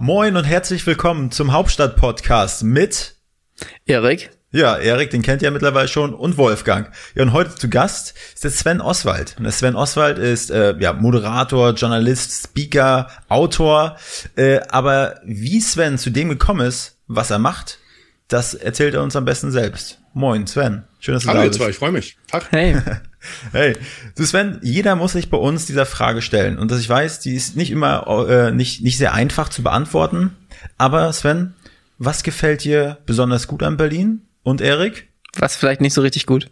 Moin und herzlich willkommen zum Hauptstadt Podcast mit Erik. Ja, Erik, den kennt ihr ja mittlerweile schon, und Wolfgang. Ja, und heute zu Gast ist der Sven Oswald. Und der Sven Oswald ist äh, ja Moderator, Journalist, Speaker, Autor. Äh, aber wie Sven zu dem gekommen ist, was er macht, das erzählt er uns am besten selbst. Moin, Sven. Schön, dass du Hallo, da bist. Hallo, ihr zwei, ich freue mich. Tag. Hey. hey, du Sven, jeder muss sich bei uns dieser Frage stellen. Und dass ich weiß, die ist nicht immer, äh, nicht, nicht sehr einfach zu beantworten. Aber Sven, was gefällt dir besonders gut an Berlin? Und Erik? Was vielleicht nicht so richtig gut?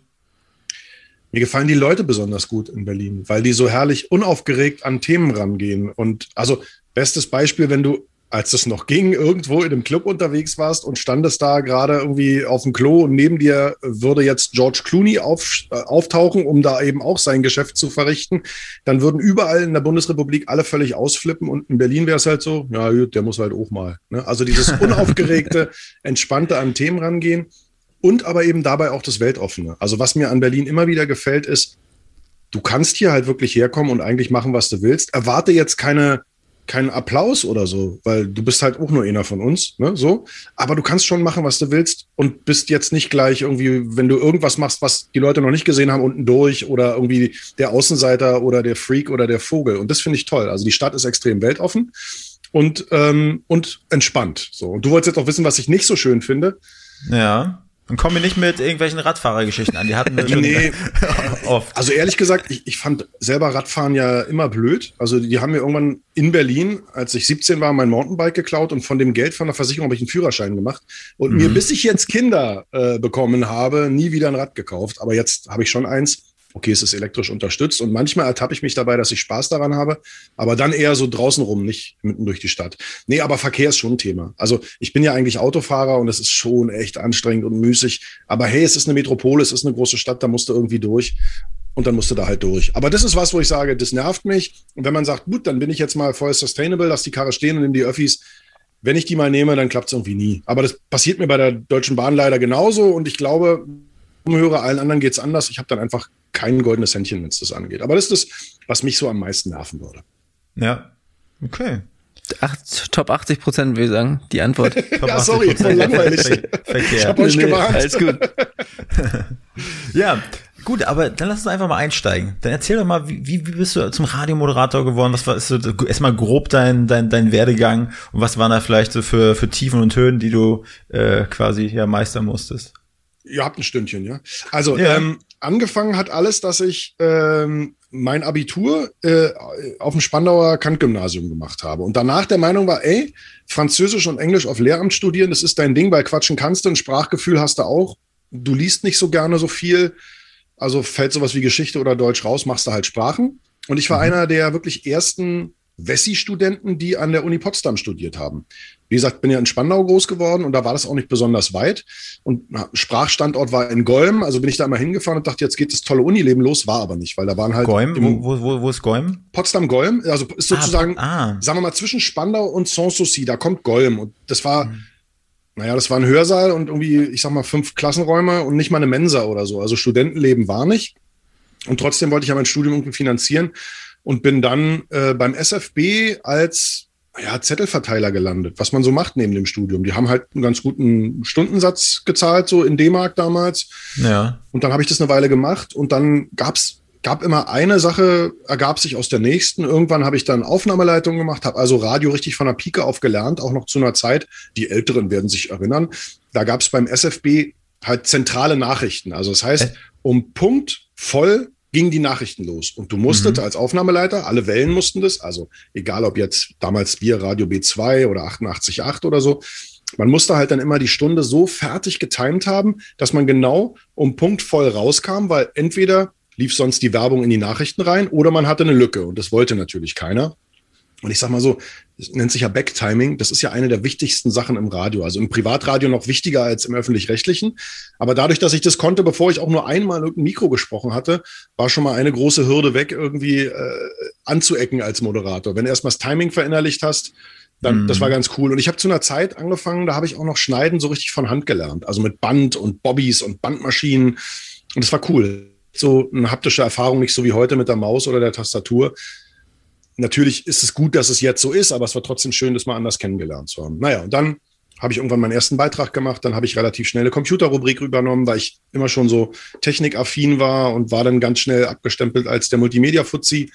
Mir gefallen die Leute besonders gut in Berlin, weil die so herrlich unaufgeregt an Themen rangehen. Und also, bestes Beispiel, wenn du als es noch ging, irgendwo in einem Club unterwegs warst und standest da gerade irgendwie auf dem Klo und neben dir würde jetzt George Clooney auf, äh, auftauchen, um da eben auch sein Geschäft zu verrichten, dann würden überall in der Bundesrepublik alle völlig ausflippen und in Berlin wäre es halt so, ja gut, der muss halt auch mal. Ne? Also dieses unaufgeregte, entspannte an Themen rangehen und aber eben dabei auch das Weltoffene. Also was mir an Berlin immer wieder gefällt ist, du kannst hier halt wirklich herkommen und eigentlich machen, was du willst. Erwarte jetzt keine keinen Applaus oder so, weil du bist halt auch nur einer von uns, ne, so. Aber du kannst schon machen, was du willst und bist jetzt nicht gleich irgendwie, wenn du irgendwas machst, was die Leute noch nicht gesehen haben, unten durch oder irgendwie der Außenseiter oder der Freak oder der Vogel. Und das finde ich toll. Also die Stadt ist extrem weltoffen und, ähm, und entspannt, so. Und du wolltest jetzt auch wissen, was ich nicht so schön finde. Ja. Und komm mir nicht mit irgendwelchen Radfahrergeschichten an. Die hatten wir schon nee. oft. Also ehrlich gesagt, ich, ich fand selber Radfahren ja immer blöd. Also die haben mir irgendwann in Berlin, als ich 17 war, mein Mountainbike geklaut und von dem Geld von der Versicherung habe ich einen Führerschein gemacht. Und mhm. mir, bis ich jetzt Kinder äh, bekommen habe, nie wieder ein Rad gekauft. Aber jetzt habe ich schon eins okay, es ist elektrisch unterstützt und manchmal ertappe ich mich dabei, dass ich Spaß daran habe, aber dann eher so draußen rum, nicht mitten durch die Stadt. Nee, aber Verkehr ist schon ein Thema. Also ich bin ja eigentlich Autofahrer und es ist schon echt anstrengend und müßig, aber hey, es ist eine Metropole, es ist eine große Stadt, da musst du irgendwie durch und dann musst du da halt durch. Aber das ist was, wo ich sage, das nervt mich und wenn man sagt, gut, dann bin ich jetzt mal voll sustainable, lass die Karre stehen und nimm die Öffis, wenn ich die mal nehme, dann klappt es irgendwie nie. Aber das passiert mir bei der Deutschen Bahn leider genauso und ich glaube, höre, allen anderen geht es anders. Ich habe dann einfach kein goldenes Händchen, wenn es das angeht. Aber das ist das, was mich so am meisten nerven würde. Ja, okay. Ach, Top 80 Prozent, würde ich sagen, die Antwort. ja, sorry, voll langweilig. Verkehr. Ich habe euch nee, gewarnt. Alles gut. ja, gut, aber dann lass uns einfach mal einsteigen. Dann erzähl doch mal, wie, wie bist du zum Radiomoderator geworden? Was war ist so, erstmal grob dein, dein, dein Werdegang und was waren da vielleicht so für, für Tiefen und Höhen, die du äh, quasi ja meistern musstest? Ihr habt ein Stündchen, ja. Also ja. Ähm, angefangen hat alles, dass ich ähm, mein Abitur äh, auf dem Spandauer Kant-Gymnasium gemacht habe. Und danach der Meinung war, ey, Französisch und Englisch auf Lehramt studieren, das ist dein Ding, weil quatschen kannst du, ein Sprachgefühl hast du auch. Du liest nicht so gerne so viel. Also fällt sowas wie Geschichte oder Deutsch raus, machst du halt Sprachen. Und ich war mhm. einer der wirklich ersten Wessi-Studenten, die an der Uni Potsdam studiert haben. Wie gesagt, bin ja in Spandau groß geworden und da war das auch nicht besonders weit. Und Sprachstandort war in Golm, also bin ich da immer hingefahren und dachte, jetzt geht das tolle Unileben los, war aber nicht, weil da waren halt. Golm? Wo, wo, wo ist Golm? Potsdam-Golm, also ist ah, sozusagen, ah, ah. sagen wir mal, zwischen Spandau und Sanssouci, da kommt Golm. Und das war, hm. naja, das war ein Hörsaal und irgendwie, ich sag mal, fünf Klassenräume und nicht mal eine Mensa oder so. Also Studentenleben war nicht. Und trotzdem wollte ich ja mein Studium irgendwie finanzieren und bin dann äh, beim SFB als ja, Zettelverteiler gelandet, was man so macht neben dem Studium. Die haben halt einen ganz guten Stundensatz gezahlt, so in D-Mark damals. Ja. Und dann habe ich das eine Weile gemacht und dann gab's gab immer eine Sache, ergab sich aus der nächsten. Irgendwann habe ich dann Aufnahmeleitung gemacht, habe also Radio richtig von der Pike auf gelernt, auch noch zu einer Zeit, die Älteren werden sich erinnern. Da gab es beim SFB halt zentrale Nachrichten. Also das heißt, um Punkt voll gingen die Nachrichten los. Und du musstest mhm. als Aufnahmeleiter, alle Wellen mussten das, also egal ob jetzt damals wir Radio B2 oder 88.8 oder so, man musste halt dann immer die Stunde so fertig getimt haben, dass man genau um Punkt voll rauskam, weil entweder lief sonst die Werbung in die Nachrichten rein oder man hatte eine Lücke und das wollte natürlich keiner. Und ich sag mal so, es nennt sich ja Backtiming. Das ist ja eine der wichtigsten Sachen im Radio. Also im Privatradio noch wichtiger als im öffentlich-rechtlichen. Aber dadurch, dass ich das konnte, bevor ich auch nur einmal irgendein Mikro gesprochen hatte, war schon mal eine große Hürde weg, irgendwie äh, anzuecken als Moderator. Wenn du erstmal das Timing verinnerlicht hast, dann, mm. das war ganz cool. Und ich habe zu einer Zeit angefangen, da habe ich auch noch Schneiden so richtig von Hand gelernt. Also mit Band und Bobbys und Bandmaschinen. Und das war cool. So eine haptische Erfahrung, nicht so wie heute mit der Maus oder der Tastatur natürlich ist es gut, dass es jetzt so ist, aber es war trotzdem schön, das mal anders kennengelernt zu haben. Naja, und dann habe ich irgendwann meinen ersten Beitrag gemacht, dann habe ich relativ schnell eine Computerrubrik übernommen, weil ich immer schon so technikaffin war und war dann ganz schnell abgestempelt als der Multimedia-Fuzzi.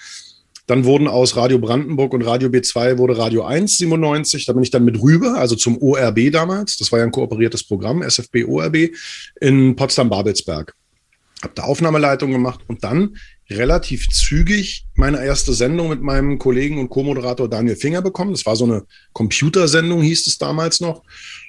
Dann wurden aus Radio Brandenburg und Radio B2 wurde Radio 1 97. Da bin ich dann mit rüber, also zum ORB damals. Das war ja ein kooperiertes Programm, SFB ORB, in Potsdam-Babelsberg. Habe da Aufnahmeleitung gemacht und dann relativ zügig meine erste Sendung mit meinem Kollegen und Co-Moderator Daniel Finger bekommen. Das war so eine Computersendung, hieß es damals noch.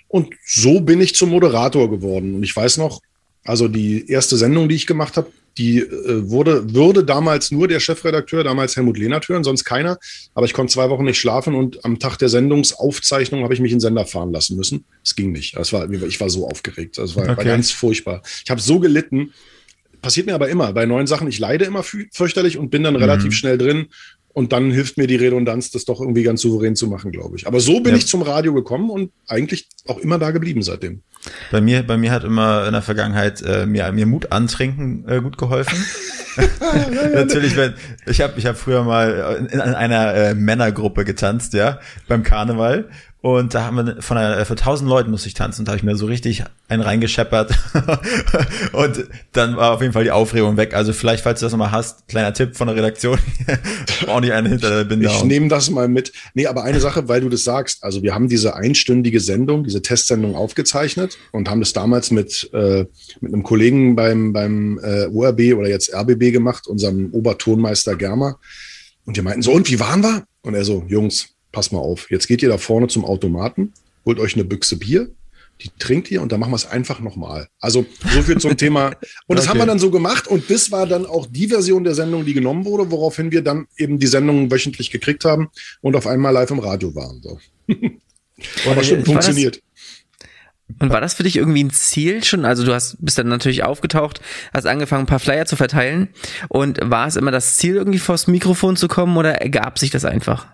Und so bin ich zum Moderator geworden. Und ich weiß noch, also die erste Sendung, die ich gemacht habe, die äh, wurde, würde damals nur der Chefredakteur, damals Helmut Lehnert hören, sonst keiner. Aber ich konnte zwei Wochen nicht schlafen und am Tag der Sendungsaufzeichnung habe ich mich in Sender fahren lassen müssen. Es ging nicht. Das war, ich war so aufgeregt. Das war, okay. war ganz furchtbar. Ich habe so gelitten passiert mir aber immer bei neuen Sachen. Ich leide immer fürchterlich und bin dann mhm. relativ schnell drin. Und dann hilft mir die Redundanz, das doch irgendwie ganz souverän zu machen, glaube ich. Aber so bin ja. ich zum Radio gekommen und eigentlich auch immer da geblieben seitdem. Bei mir, bei mir hat immer in der Vergangenheit äh, mir, mir Mut antrinken äh, gut geholfen. Natürlich, wenn ich habe ich hab früher mal in, in einer äh, Männergruppe getanzt, ja, beim Karneval und da haben wir von einer, für tausend Leuten musste ich tanzen und da habe ich mir so richtig einen reingescheppert. und dann war auf jeden Fall die Aufregung weg. Also vielleicht, falls du das nochmal hast, kleiner Tipp von der Redaktion. auch nicht einen hinter der Binde. Ich nehme das mal mit. Nee, aber eine Sache, weil du das sagst. Also wir haben diese einstündige Sendung, diese Testsendung aufgezeichnet und haben das damals mit, äh, mit einem Kollegen beim, beim äh, ORB oder jetzt RBB gemacht, unserem Obertonmeister Germer. Und die meinten so, und wie waren wir? Und er so, Jungs, pass mal auf, jetzt geht ihr da vorne zum Automaten, holt euch eine Büchse Bier, die trinkt ihr und dann machen wir es einfach nochmal. Also so viel zum Thema. Und das okay. haben wir dann so gemacht und das war dann auch die Version der Sendung, die genommen wurde, woraufhin wir dann eben die Sendung wöchentlich gekriegt haben und auf einmal live im Radio waren. So. Aber schon funktioniert. Und war das für dich irgendwie ein Ziel schon? Also du hast bist dann natürlich aufgetaucht, hast angefangen, ein paar Flyer zu verteilen. Und war es immer das Ziel, irgendwie vors Mikrofon zu kommen oder ergab sich das einfach?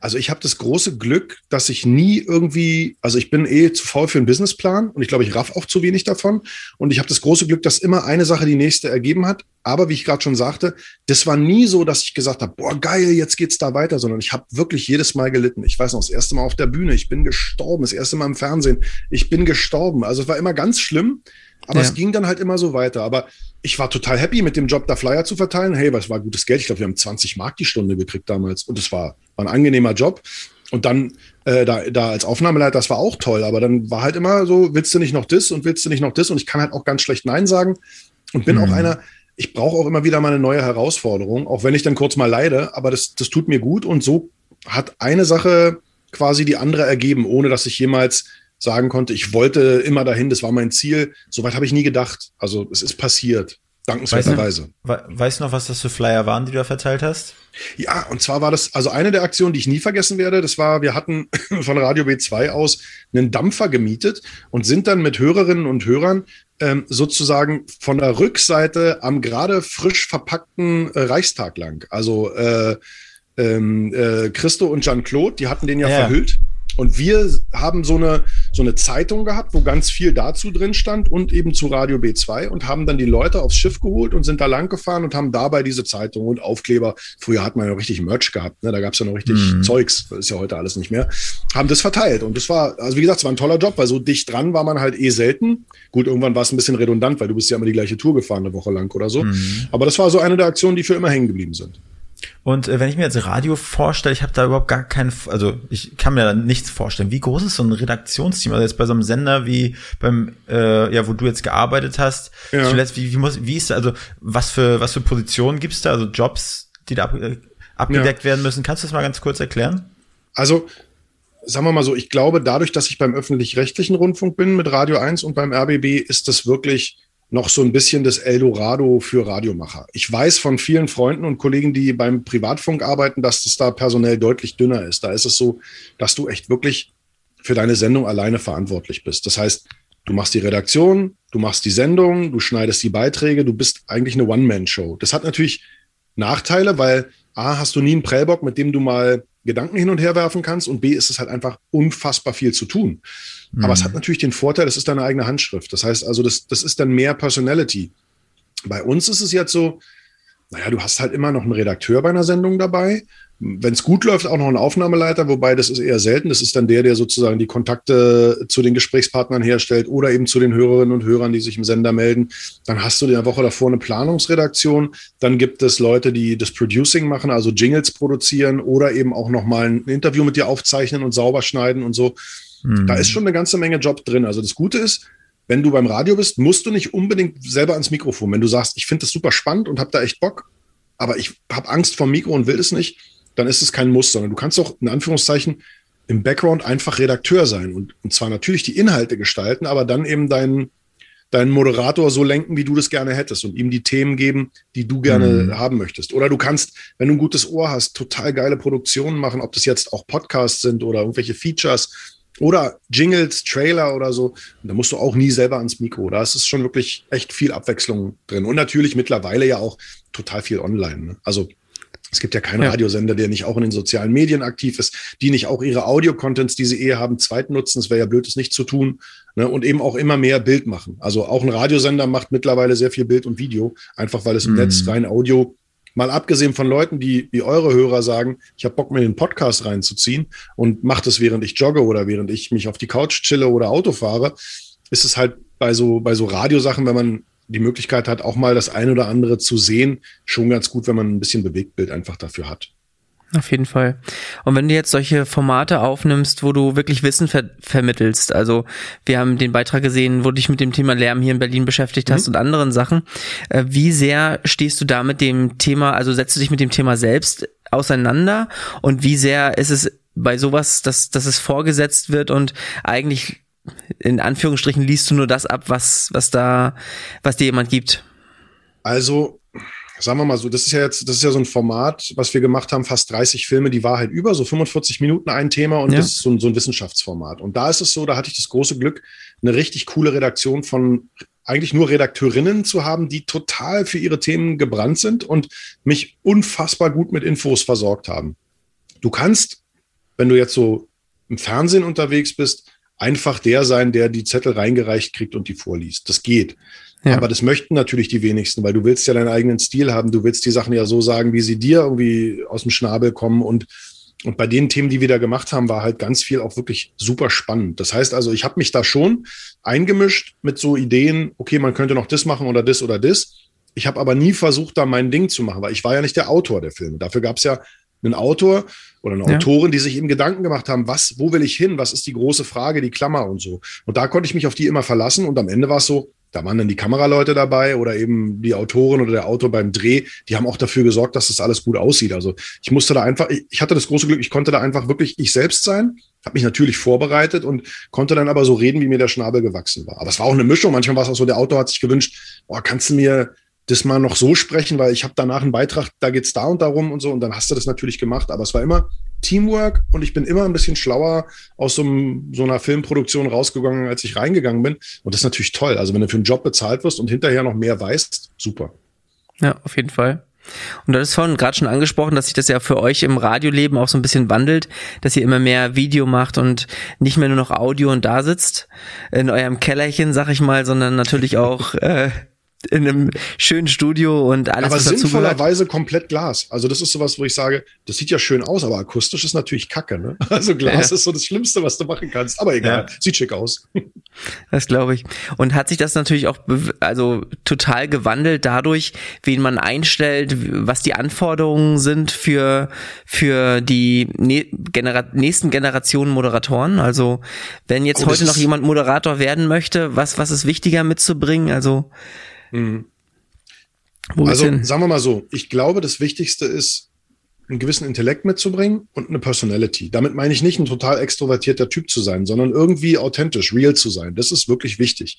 Also ich habe das große Glück, dass ich nie irgendwie, also ich bin eh zu faul für einen Businessplan und ich glaube, ich raff auch zu wenig davon. Und ich habe das große Glück, dass immer eine Sache die nächste ergeben hat. Aber wie ich gerade schon sagte, das war nie so, dass ich gesagt habe, boah, geil, jetzt geht's da weiter, sondern ich habe wirklich jedes Mal gelitten. Ich weiß noch, das erste Mal auf der Bühne, ich bin gestorben, das erste Mal im Fernsehen, ich bin gestorben. Also es war immer ganz schlimm. Aber ja. es ging dann halt immer so weiter. Aber ich war total happy mit dem Job, da Flyer zu verteilen. Hey, was war gutes Geld? Ich glaube, wir haben 20 Mark die Stunde gekriegt damals. Und es war, war ein angenehmer Job. Und dann äh, da, da als Aufnahmeleiter, das war auch toll. Aber dann war halt immer so, willst du nicht noch das und willst du nicht noch das? Und ich kann halt auch ganz schlecht Nein sagen. Und bin mhm. auch einer, ich brauche auch immer wieder mal eine neue Herausforderung, auch wenn ich dann kurz mal leide. Aber das, das tut mir gut. Und so hat eine Sache quasi die andere ergeben, ohne dass ich jemals sagen konnte, ich wollte immer dahin, das war mein Ziel. Soweit habe ich nie gedacht. Also es ist passiert. Dankenswerterweise. Weißt, du, weißt du noch, was das für Flyer waren, die du da verteilt hast? Ja, und zwar war das, also eine der Aktionen, die ich nie vergessen werde, das war, wir hatten von Radio B2 aus einen Dampfer gemietet und sind dann mit Hörerinnen und Hörern ähm, sozusagen von der Rückseite am gerade frisch verpackten äh, Reichstag lang. Also äh, ähm, äh, Christo und Jean-Claude, die hatten den ja, ja. verhüllt. Und wir haben so eine, so eine Zeitung gehabt, wo ganz viel dazu drin stand und eben zu Radio B2 und haben dann die Leute aufs Schiff geholt und sind da lang gefahren und haben dabei diese Zeitung und Aufkleber. Früher hat man ja richtig Merch gehabt, ne? da gab es ja noch richtig mhm. Zeugs, das ist ja heute alles nicht mehr. Haben das verteilt und das war, also wie gesagt, es war ein toller Job, weil so dicht dran war man halt eh selten. Gut, irgendwann war es ein bisschen redundant, weil du bist ja immer die gleiche Tour gefahren, eine Woche lang oder so. Mhm. Aber das war so eine der Aktionen, die für immer hängen geblieben sind. Und äh, wenn ich mir jetzt Radio vorstelle, ich habe da überhaupt gar keinen, also ich kann mir da nichts vorstellen. Wie groß ist so ein Redaktionsteam? Also jetzt bei so einem Sender wie beim, äh, ja, wo du jetzt gearbeitet hast. Ja. Zuletzt, wie, wie, muss, wie ist, also was für, was für Positionen gibt's da? Also Jobs, die da ab, äh, abgedeckt ja. werden müssen. Kannst du das mal ganz kurz erklären? Also sagen wir mal so, ich glaube, dadurch, dass ich beim öffentlich-rechtlichen Rundfunk bin mit Radio 1 und beim RBB, ist das wirklich noch so ein bisschen das Eldorado für Radiomacher. Ich weiß von vielen Freunden und Kollegen, die beim Privatfunk arbeiten, dass es da personell deutlich dünner ist. Da ist es so, dass du echt wirklich für deine Sendung alleine verantwortlich bist. Das heißt, du machst die Redaktion, du machst die Sendung, du schneidest die Beiträge, du bist eigentlich eine One-Man-Show. Das hat natürlich Nachteile, weil A, hast du nie einen Prellbock, mit dem du mal Gedanken hin und her werfen kannst und B, ist es halt einfach unfassbar viel zu tun. Mhm. Aber es hat natürlich den Vorteil, es ist deine eigene Handschrift. Das heißt also, das, das ist dann mehr Personality. Bei uns ist es jetzt so, naja, du hast halt immer noch einen Redakteur bei einer Sendung dabei wenn es gut läuft, auch noch ein Aufnahmeleiter, wobei das ist eher selten. Das ist dann der, der sozusagen die Kontakte zu den Gesprächspartnern herstellt oder eben zu den Hörerinnen und Hörern, die sich im Sender melden. Dann hast du in der Woche davor eine Planungsredaktion. Dann gibt es Leute, die das Producing machen, also Jingles produzieren oder eben auch nochmal ein Interview mit dir aufzeichnen und sauber schneiden und so. Mhm. Da ist schon eine ganze Menge Job drin. Also das Gute ist, wenn du beim Radio bist, musst du nicht unbedingt selber ans Mikrofon. Wenn du sagst, ich finde das super spannend und habe da echt Bock, aber ich habe Angst vom Mikro und will es nicht, dann ist es kein Muss, sondern du kannst auch in Anführungszeichen im Background einfach Redakteur sein und, und zwar natürlich die Inhalte gestalten, aber dann eben deinen deinen Moderator so lenken, wie du das gerne hättest und ihm die Themen geben, die du gerne mhm. haben möchtest. Oder du kannst, wenn du ein gutes Ohr hast, total geile Produktionen machen, ob das jetzt auch Podcasts sind oder irgendwelche Features oder Jingles, Trailer oder so. Und da musst du auch nie selber ans Mikro. Da ist es schon wirklich echt viel Abwechslung drin. Und natürlich mittlerweile ja auch total viel online. Ne? Also es gibt ja keinen ja. Radiosender, der nicht auch in den sozialen Medien aktiv ist, die nicht auch ihre Audio-Contents, die sie eh haben, zweit nutzen. Es wäre ja blöd, es nicht zu tun. Ne? Und eben auch immer mehr Bild machen. Also auch ein Radiosender macht mittlerweile sehr viel Bild und Video, einfach weil es im mhm. Netz rein Audio, mal abgesehen von Leuten, die wie eure Hörer sagen, ich habe Bock, mir den Podcast reinzuziehen und mache das, während ich jogge oder während ich mich auf die Couch chille oder Auto fahre, ist es halt bei so, bei so Radiosachen, wenn man die Möglichkeit hat, auch mal das ein oder andere zu sehen, schon ganz gut, wenn man ein bisschen Bewegtbild einfach dafür hat. Auf jeden Fall. Und wenn du jetzt solche Formate aufnimmst, wo du wirklich Wissen ver vermittelst, also wir haben den Beitrag gesehen, wo du dich mit dem Thema Lärm hier in Berlin beschäftigt hast mhm. und anderen Sachen, äh, wie sehr stehst du da mit dem Thema, also setzt du dich mit dem Thema selbst auseinander und wie sehr ist es bei sowas, dass, dass es vorgesetzt wird und eigentlich in Anführungsstrichen liest du nur das ab, was, was da, was dir jemand gibt? Also, sagen wir mal so, das ist ja jetzt, das ist ja so ein Format, was wir gemacht haben, fast 30 Filme, die Wahrheit über, so 45 Minuten ein Thema und ja. das ist so ein, so ein Wissenschaftsformat. Und da ist es so, da hatte ich das große Glück, eine richtig coole Redaktion von eigentlich nur Redakteurinnen zu haben, die total für ihre Themen gebrannt sind und mich unfassbar gut mit Infos versorgt haben. Du kannst, wenn du jetzt so im Fernsehen unterwegs bist, einfach der sein, der die Zettel reingereicht kriegt und die vorliest. Das geht. Ja. Aber das möchten natürlich die wenigsten, weil du willst ja deinen eigenen Stil haben. Du willst die Sachen ja so sagen, wie sie dir irgendwie aus dem Schnabel kommen. Und, und bei den Themen, die wir da gemacht haben, war halt ganz viel auch wirklich super spannend. Das heißt also, ich habe mich da schon eingemischt mit so Ideen, okay, man könnte noch das machen oder das oder das. Ich habe aber nie versucht, da mein Ding zu machen, weil ich war ja nicht der Autor der Filme. Dafür gab es ja einen Autor oder eine ja. Autorin, die sich eben Gedanken gemacht haben, was, wo will ich hin? Was ist die große Frage, die Klammer und so. Und da konnte ich mich auf die immer verlassen und am Ende war es so, da waren dann die Kameraleute dabei oder eben die Autorin oder der Autor beim Dreh, die haben auch dafür gesorgt, dass das alles gut aussieht. Also ich musste da einfach, ich hatte das große Glück, ich konnte da einfach wirklich ich selbst sein, habe mich natürlich vorbereitet und konnte dann aber so reden, wie mir der Schnabel gewachsen war. Aber es war auch eine Mischung. Manchmal war es auch so, der Autor hat sich gewünscht, oh, kannst du mir das mal noch so sprechen, weil ich habe danach einen Beitrag, da geht's da und darum und so und dann hast du das natürlich gemacht, aber es war immer Teamwork und ich bin immer ein bisschen schlauer aus so, so einer Filmproduktion rausgegangen, als ich reingegangen bin und das ist natürlich toll, also wenn du für einen Job bezahlt wirst und hinterher noch mehr weißt, super. Ja, auf jeden Fall. Und du hast vorhin gerade schon angesprochen, dass sich das ja für euch im Radioleben auch so ein bisschen wandelt, dass ihr immer mehr Video macht und nicht mehr nur noch Audio und da sitzt in eurem Kellerchen, sag ich mal, sondern natürlich auch äh, in einem schönen Studio und alles. Aber was sinnvollerweise komplett Glas. Also das ist sowas, wo ich sage, das sieht ja schön aus, aber akustisch ist natürlich Kacke. Ne? Also Glas ja. ist so das Schlimmste, was du machen kannst. Aber egal, ja. sieht schick aus. Das glaube ich. Und hat sich das natürlich auch also total gewandelt dadurch, wen man einstellt, was die Anforderungen sind für für die ne Genera nächsten Generationen Moderatoren. Also wenn jetzt oh, heute noch jemand Moderator werden möchte, was was ist wichtiger mitzubringen? Also Mhm. also sagen wir mal so, ich glaube, das Wichtigste ist, einen gewissen Intellekt mitzubringen und eine Personality. Damit meine ich nicht ein total extrovertierter Typ zu sein, sondern irgendwie authentisch, real zu sein. Das ist wirklich wichtig.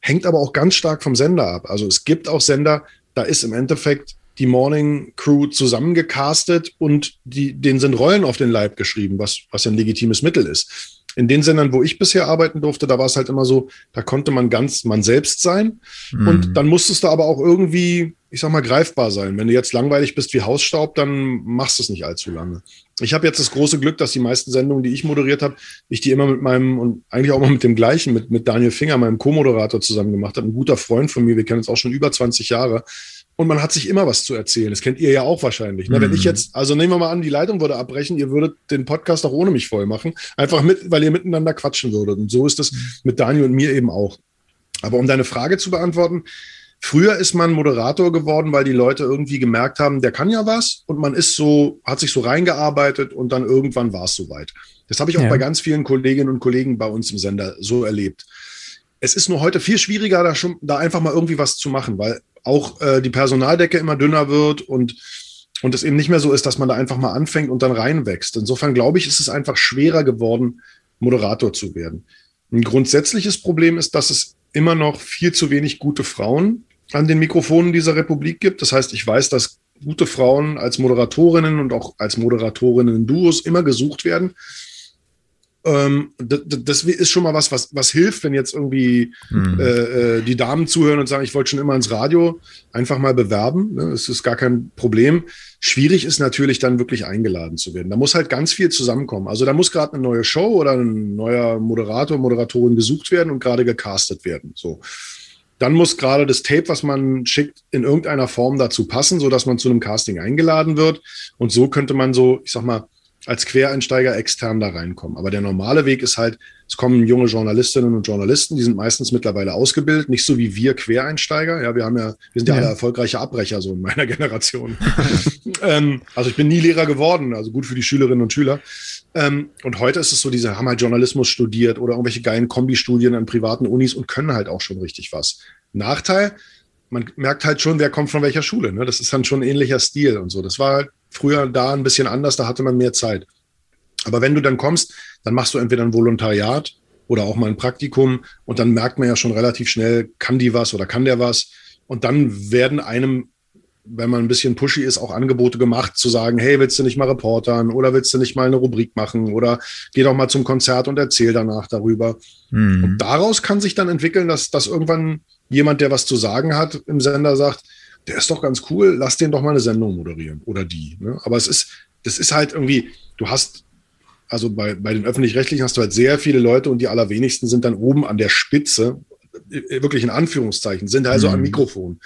hängt aber auch ganz stark vom Sender ab. Also es gibt auch Sender, da ist im Endeffekt die Morning Crew zusammengecastet und die, denen sind Rollen auf den Leib geschrieben, was, was ein legitimes Mittel ist in den Sendern, wo ich bisher arbeiten durfte, da war es halt immer so, da konnte man ganz man selbst sein. Mhm. Und dann musstest du aber auch irgendwie, ich sag mal, greifbar sein. Wenn du jetzt langweilig bist wie Hausstaub, dann machst du es nicht allzu lange. Ich habe jetzt das große Glück, dass die meisten Sendungen, die ich moderiert habe, ich die immer mit meinem und eigentlich auch mal mit dem gleichen, mit, mit Daniel Finger, meinem Co-Moderator zusammen gemacht habe. Ein guter Freund von mir, wir kennen uns auch schon über 20 Jahre und man hat sich immer was zu erzählen. Das kennt ihr ja auch wahrscheinlich. Ne? Mhm. Wenn ich jetzt, also nehmen wir mal an, die Leitung würde abbrechen, ihr würdet den Podcast auch ohne mich voll machen. Einfach mit, weil ihr miteinander quatschen würdet. Und so ist das mit Daniel und mir eben auch. Aber um deine Frage zu beantworten, früher ist man Moderator geworden, weil die Leute irgendwie gemerkt haben, der kann ja was und man ist so, hat sich so reingearbeitet und dann irgendwann war es soweit. Das habe ich auch ja. bei ganz vielen Kolleginnen und Kollegen bei uns im Sender so erlebt. Es ist nur heute viel schwieriger, da, schon, da einfach mal irgendwie was zu machen, weil auch äh, die Personaldecke immer dünner wird und und es eben nicht mehr so ist, dass man da einfach mal anfängt und dann reinwächst. Insofern glaube ich, ist es einfach schwerer geworden, Moderator zu werden. Ein grundsätzliches Problem ist, dass es immer noch viel zu wenig gute Frauen an den Mikrofonen dieser Republik gibt. Das heißt, ich weiß, dass gute Frauen als Moderatorinnen und auch als Moderatorinnen in Duos immer gesucht werden. Ähm, das, ist schon mal was, was, was hilft, wenn jetzt irgendwie mhm. äh, die Damen zuhören und sagen, ich wollte schon immer ins Radio, einfach mal bewerben. Ne? Das ist gar kein Problem. Schwierig ist natürlich dann wirklich eingeladen zu werden. Da muss halt ganz viel zusammenkommen. Also da muss gerade eine neue Show oder ein neuer Moderator, Moderatorin gesucht werden und gerade gecastet werden. So. Dann muss gerade das Tape, was man schickt, in irgendeiner Form dazu passen, so dass man zu einem Casting eingeladen wird. Und so könnte man so, ich sag mal, als Quereinsteiger extern da reinkommen. Aber der normale Weg ist halt, es kommen junge Journalistinnen und Journalisten, die sind meistens mittlerweile ausgebildet, nicht so wie wir Quereinsteiger. Ja, wir haben ja, wir sind ja, ja. alle erfolgreiche Abbrecher so in meiner Generation. ähm, also ich bin nie Lehrer geworden, also gut für die Schülerinnen und Schüler. Ähm, und heute ist es so, diese haben halt Journalismus studiert oder irgendwelche geilen Kombistudien an privaten Unis und können halt auch schon richtig was. Nachteil, man merkt halt schon, wer kommt von welcher Schule. Ne? Das ist dann schon ein ähnlicher Stil und so. Das war halt früher da ein bisschen anders, da hatte man mehr Zeit. Aber wenn du dann kommst, dann machst du entweder ein Volontariat oder auch mal ein Praktikum und dann merkt man ja schon relativ schnell, kann die was oder kann der was. Und dann werden einem, wenn man ein bisschen pushy ist, auch Angebote gemacht, zu sagen, hey, willst du nicht mal reportern oder willst du nicht mal eine Rubrik machen oder geh doch mal zum Konzert und erzähl danach darüber. Mhm. Und daraus kann sich dann entwickeln, dass, dass irgendwann jemand, der was zu sagen hat, im Sender sagt, der ist doch ganz cool, lass den doch mal eine Sendung moderieren oder die. Ne? Aber es ist, das ist halt irgendwie, du hast, also bei, bei den öffentlich-rechtlichen hast du halt sehr viele Leute und die allerwenigsten sind dann oben an der Spitze, äh, wirklich in Anführungszeichen, sind also mhm. am Mikrofon.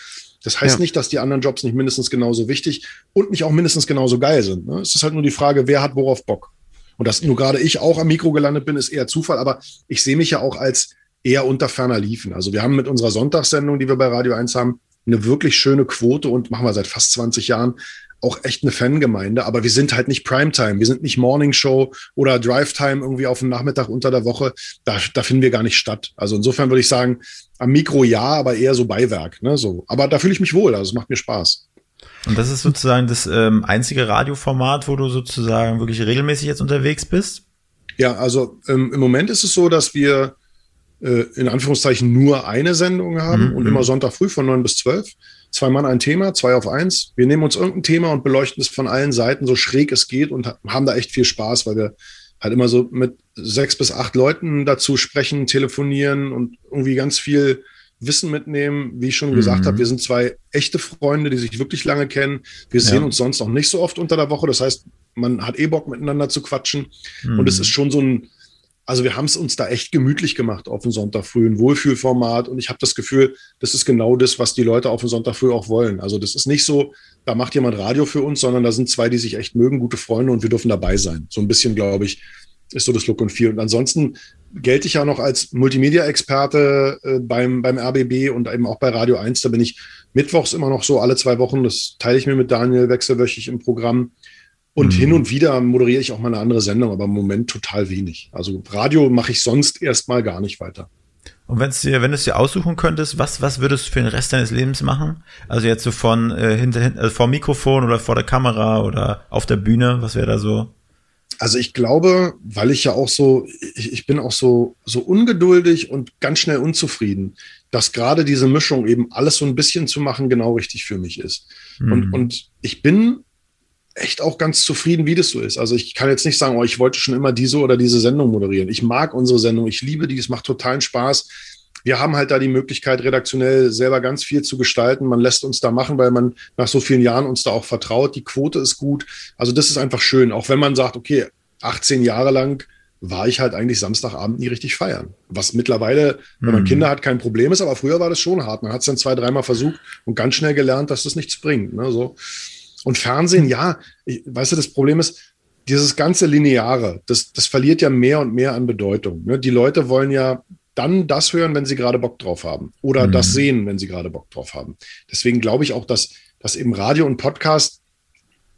Das heißt ja. nicht, dass die anderen Jobs nicht mindestens genauso wichtig und nicht auch mindestens genauso geil sind. Ne? Es ist halt nur die Frage, wer hat worauf Bock. Und dass nur gerade ich auch am Mikro gelandet bin, ist eher Zufall, aber ich sehe mich ja auch als eher unter ferner Liefen. Also wir haben mit unserer Sonntagssendung, die wir bei Radio 1 haben, eine wirklich schöne Quote und machen wir seit fast 20 Jahren auch echt eine Fangemeinde, aber wir sind halt nicht Primetime, wir sind nicht Morning Show oder Drive Time irgendwie auf dem Nachmittag unter der Woche, da, da finden wir gar nicht statt. Also insofern würde ich sagen, am Mikro ja, aber eher so Beiwerk, ne, so. Aber da fühle ich mich wohl, also es macht mir Spaß. Und das ist sozusagen das ähm, einzige Radioformat, wo du sozusagen wirklich regelmäßig jetzt unterwegs bist? Ja, also ähm, im Moment ist es so, dass wir äh, in Anführungszeichen nur eine Sendung haben mhm. und immer mhm. Sonntag früh von neun bis zwölf. Zwei Mann ein Thema, zwei auf eins. Wir nehmen uns irgendein Thema und beleuchten es von allen Seiten so schräg es geht und haben da echt viel Spaß, weil wir halt immer so mit sechs bis acht Leuten dazu sprechen, telefonieren und irgendwie ganz viel Wissen mitnehmen. Wie ich schon mhm. gesagt habe, wir sind zwei echte Freunde, die sich wirklich lange kennen. Wir sehen ja. uns sonst auch nicht so oft unter der Woche. Das heißt, man hat eh Bock miteinander zu quatschen. Mhm. Und es ist schon so ein, also wir haben es uns da echt gemütlich gemacht auf dem Sonntag früh, ein Wohlfühlformat. Und ich habe das Gefühl, das ist genau das, was die Leute auf dem Sonntag früh auch wollen. Also das ist nicht so, da macht jemand Radio für uns, sondern da sind zwei, die sich echt mögen, gute Freunde und wir dürfen dabei sein. So ein bisschen, glaube ich, ist so das Look und Feel. Und ansonsten gelte ich ja noch als Multimedia-Experte äh, beim, beim RBB und eben auch bei Radio 1. Da bin ich mittwochs immer noch so alle zwei Wochen. Das teile ich mir mit Daniel wechselwöchig im Programm. Und mhm. hin und wieder moderiere ich auch mal eine andere Sendung, aber im Moment total wenig. Also Radio mache ich sonst erstmal gar nicht weiter. Und wenn's dir, wenn du es dir aussuchen könntest, was, was würdest du für den Rest deines Lebens machen? Also jetzt so von äh, hinter, hinter also vor Mikrofon oder vor der Kamera oder auf der Bühne, was wäre da so? Also ich glaube, weil ich ja auch so, ich, ich bin auch so, so ungeduldig und ganz schnell unzufrieden. dass gerade diese Mischung eben alles so ein bisschen zu machen genau richtig für mich ist. Mhm. Und, und ich bin echt auch ganz zufrieden, wie das so ist. Also ich kann jetzt nicht sagen, oh, ich wollte schon immer diese oder diese Sendung moderieren. Ich mag unsere Sendung, ich liebe die, es macht totalen Spaß. Wir haben halt da die Möglichkeit, redaktionell selber ganz viel zu gestalten. Man lässt uns da machen, weil man nach so vielen Jahren uns da auch vertraut. Die Quote ist gut. Also das ist einfach schön. Auch wenn man sagt, okay, 18 Jahre lang war ich halt eigentlich Samstagabend nie richtig feiern. Was mittlerweile, wenn man mhm. Kinder hat, kein Problem ist, aber früher war das schon hart. Man hat es dann zwei, dreimal versucht und ganz schnell gelernt, dass das nichts bringt. Ne? So. Und Fernsehen, ja, ich, weißt du, das Problem ist, dieses ganze Lineare, das, das verliert ja mehr und mehr an Bedeutung. Ne? Die Leute wollen ja dann das hören, wenn sie gerade Bock drauf haben. Oder mhm. das sehen, wenn sie gerade Bock drauf haben. Deswegen glaube ich auch, dass, dass eben Radio und Podcast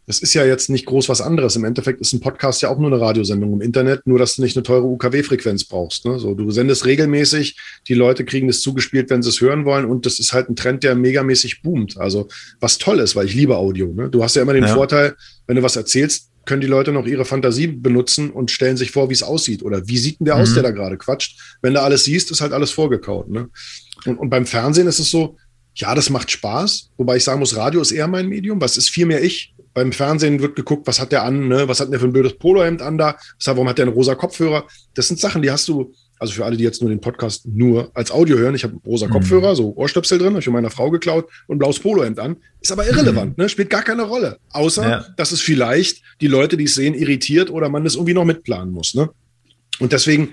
das ist ja jetzt nicht groß was anderes. Im Endeffekt ist ein Podcast ja auch nur eine Radiosendung im Internet, nur dass du nicht eine teure UKW-Frequenz brauchst. Ne? So, du sendest regelmäßig, die Leute kriegen es zugespielt, wenn sie es hören wollen, und das ist halt ein Trend, der megamäßig boomt. Also was toll ist, weil ich liebe Audio. Ne? Du hast ja immer den ja. Vorteil, wenn du was erzählst, können die Leute noch ihre Fantasie benutzen und stellen sich vor, wie es aussieht. Oder wie sieht denn der mhm. aus, der da gerade quatscht? Wenn du alles siehst, ist halt alles vorgekaut. Ne? Und, und beim Fernsehen ist es so, ja, das macht Spaß, wobei ich sagen muss, Radio ist eher mein Medium, was ist viel mehr ich beim Fernsehen wird geguckt, was hat der an, ne? was hat der für ein blödes Polohemd an da, warum hat der einen rosa Kopfhörer? Das sind Sachen, die hast du, also für alle, die jetzt nur den Podcast nur als Audio hören, ich habe rosa mhm. Kopfhörer, so Ohrstöpsel drin, habe ich von meiner Frau geklaut und blaues Polohemd an. Ist aber irrelevant, mhm. ne? spielt gar keine Rolle. Außer, ja. dass es vielleicht die Leute, die es sehen, irritiert oder man das irgendwie noch mitplanen muss. Ne? Und deswegen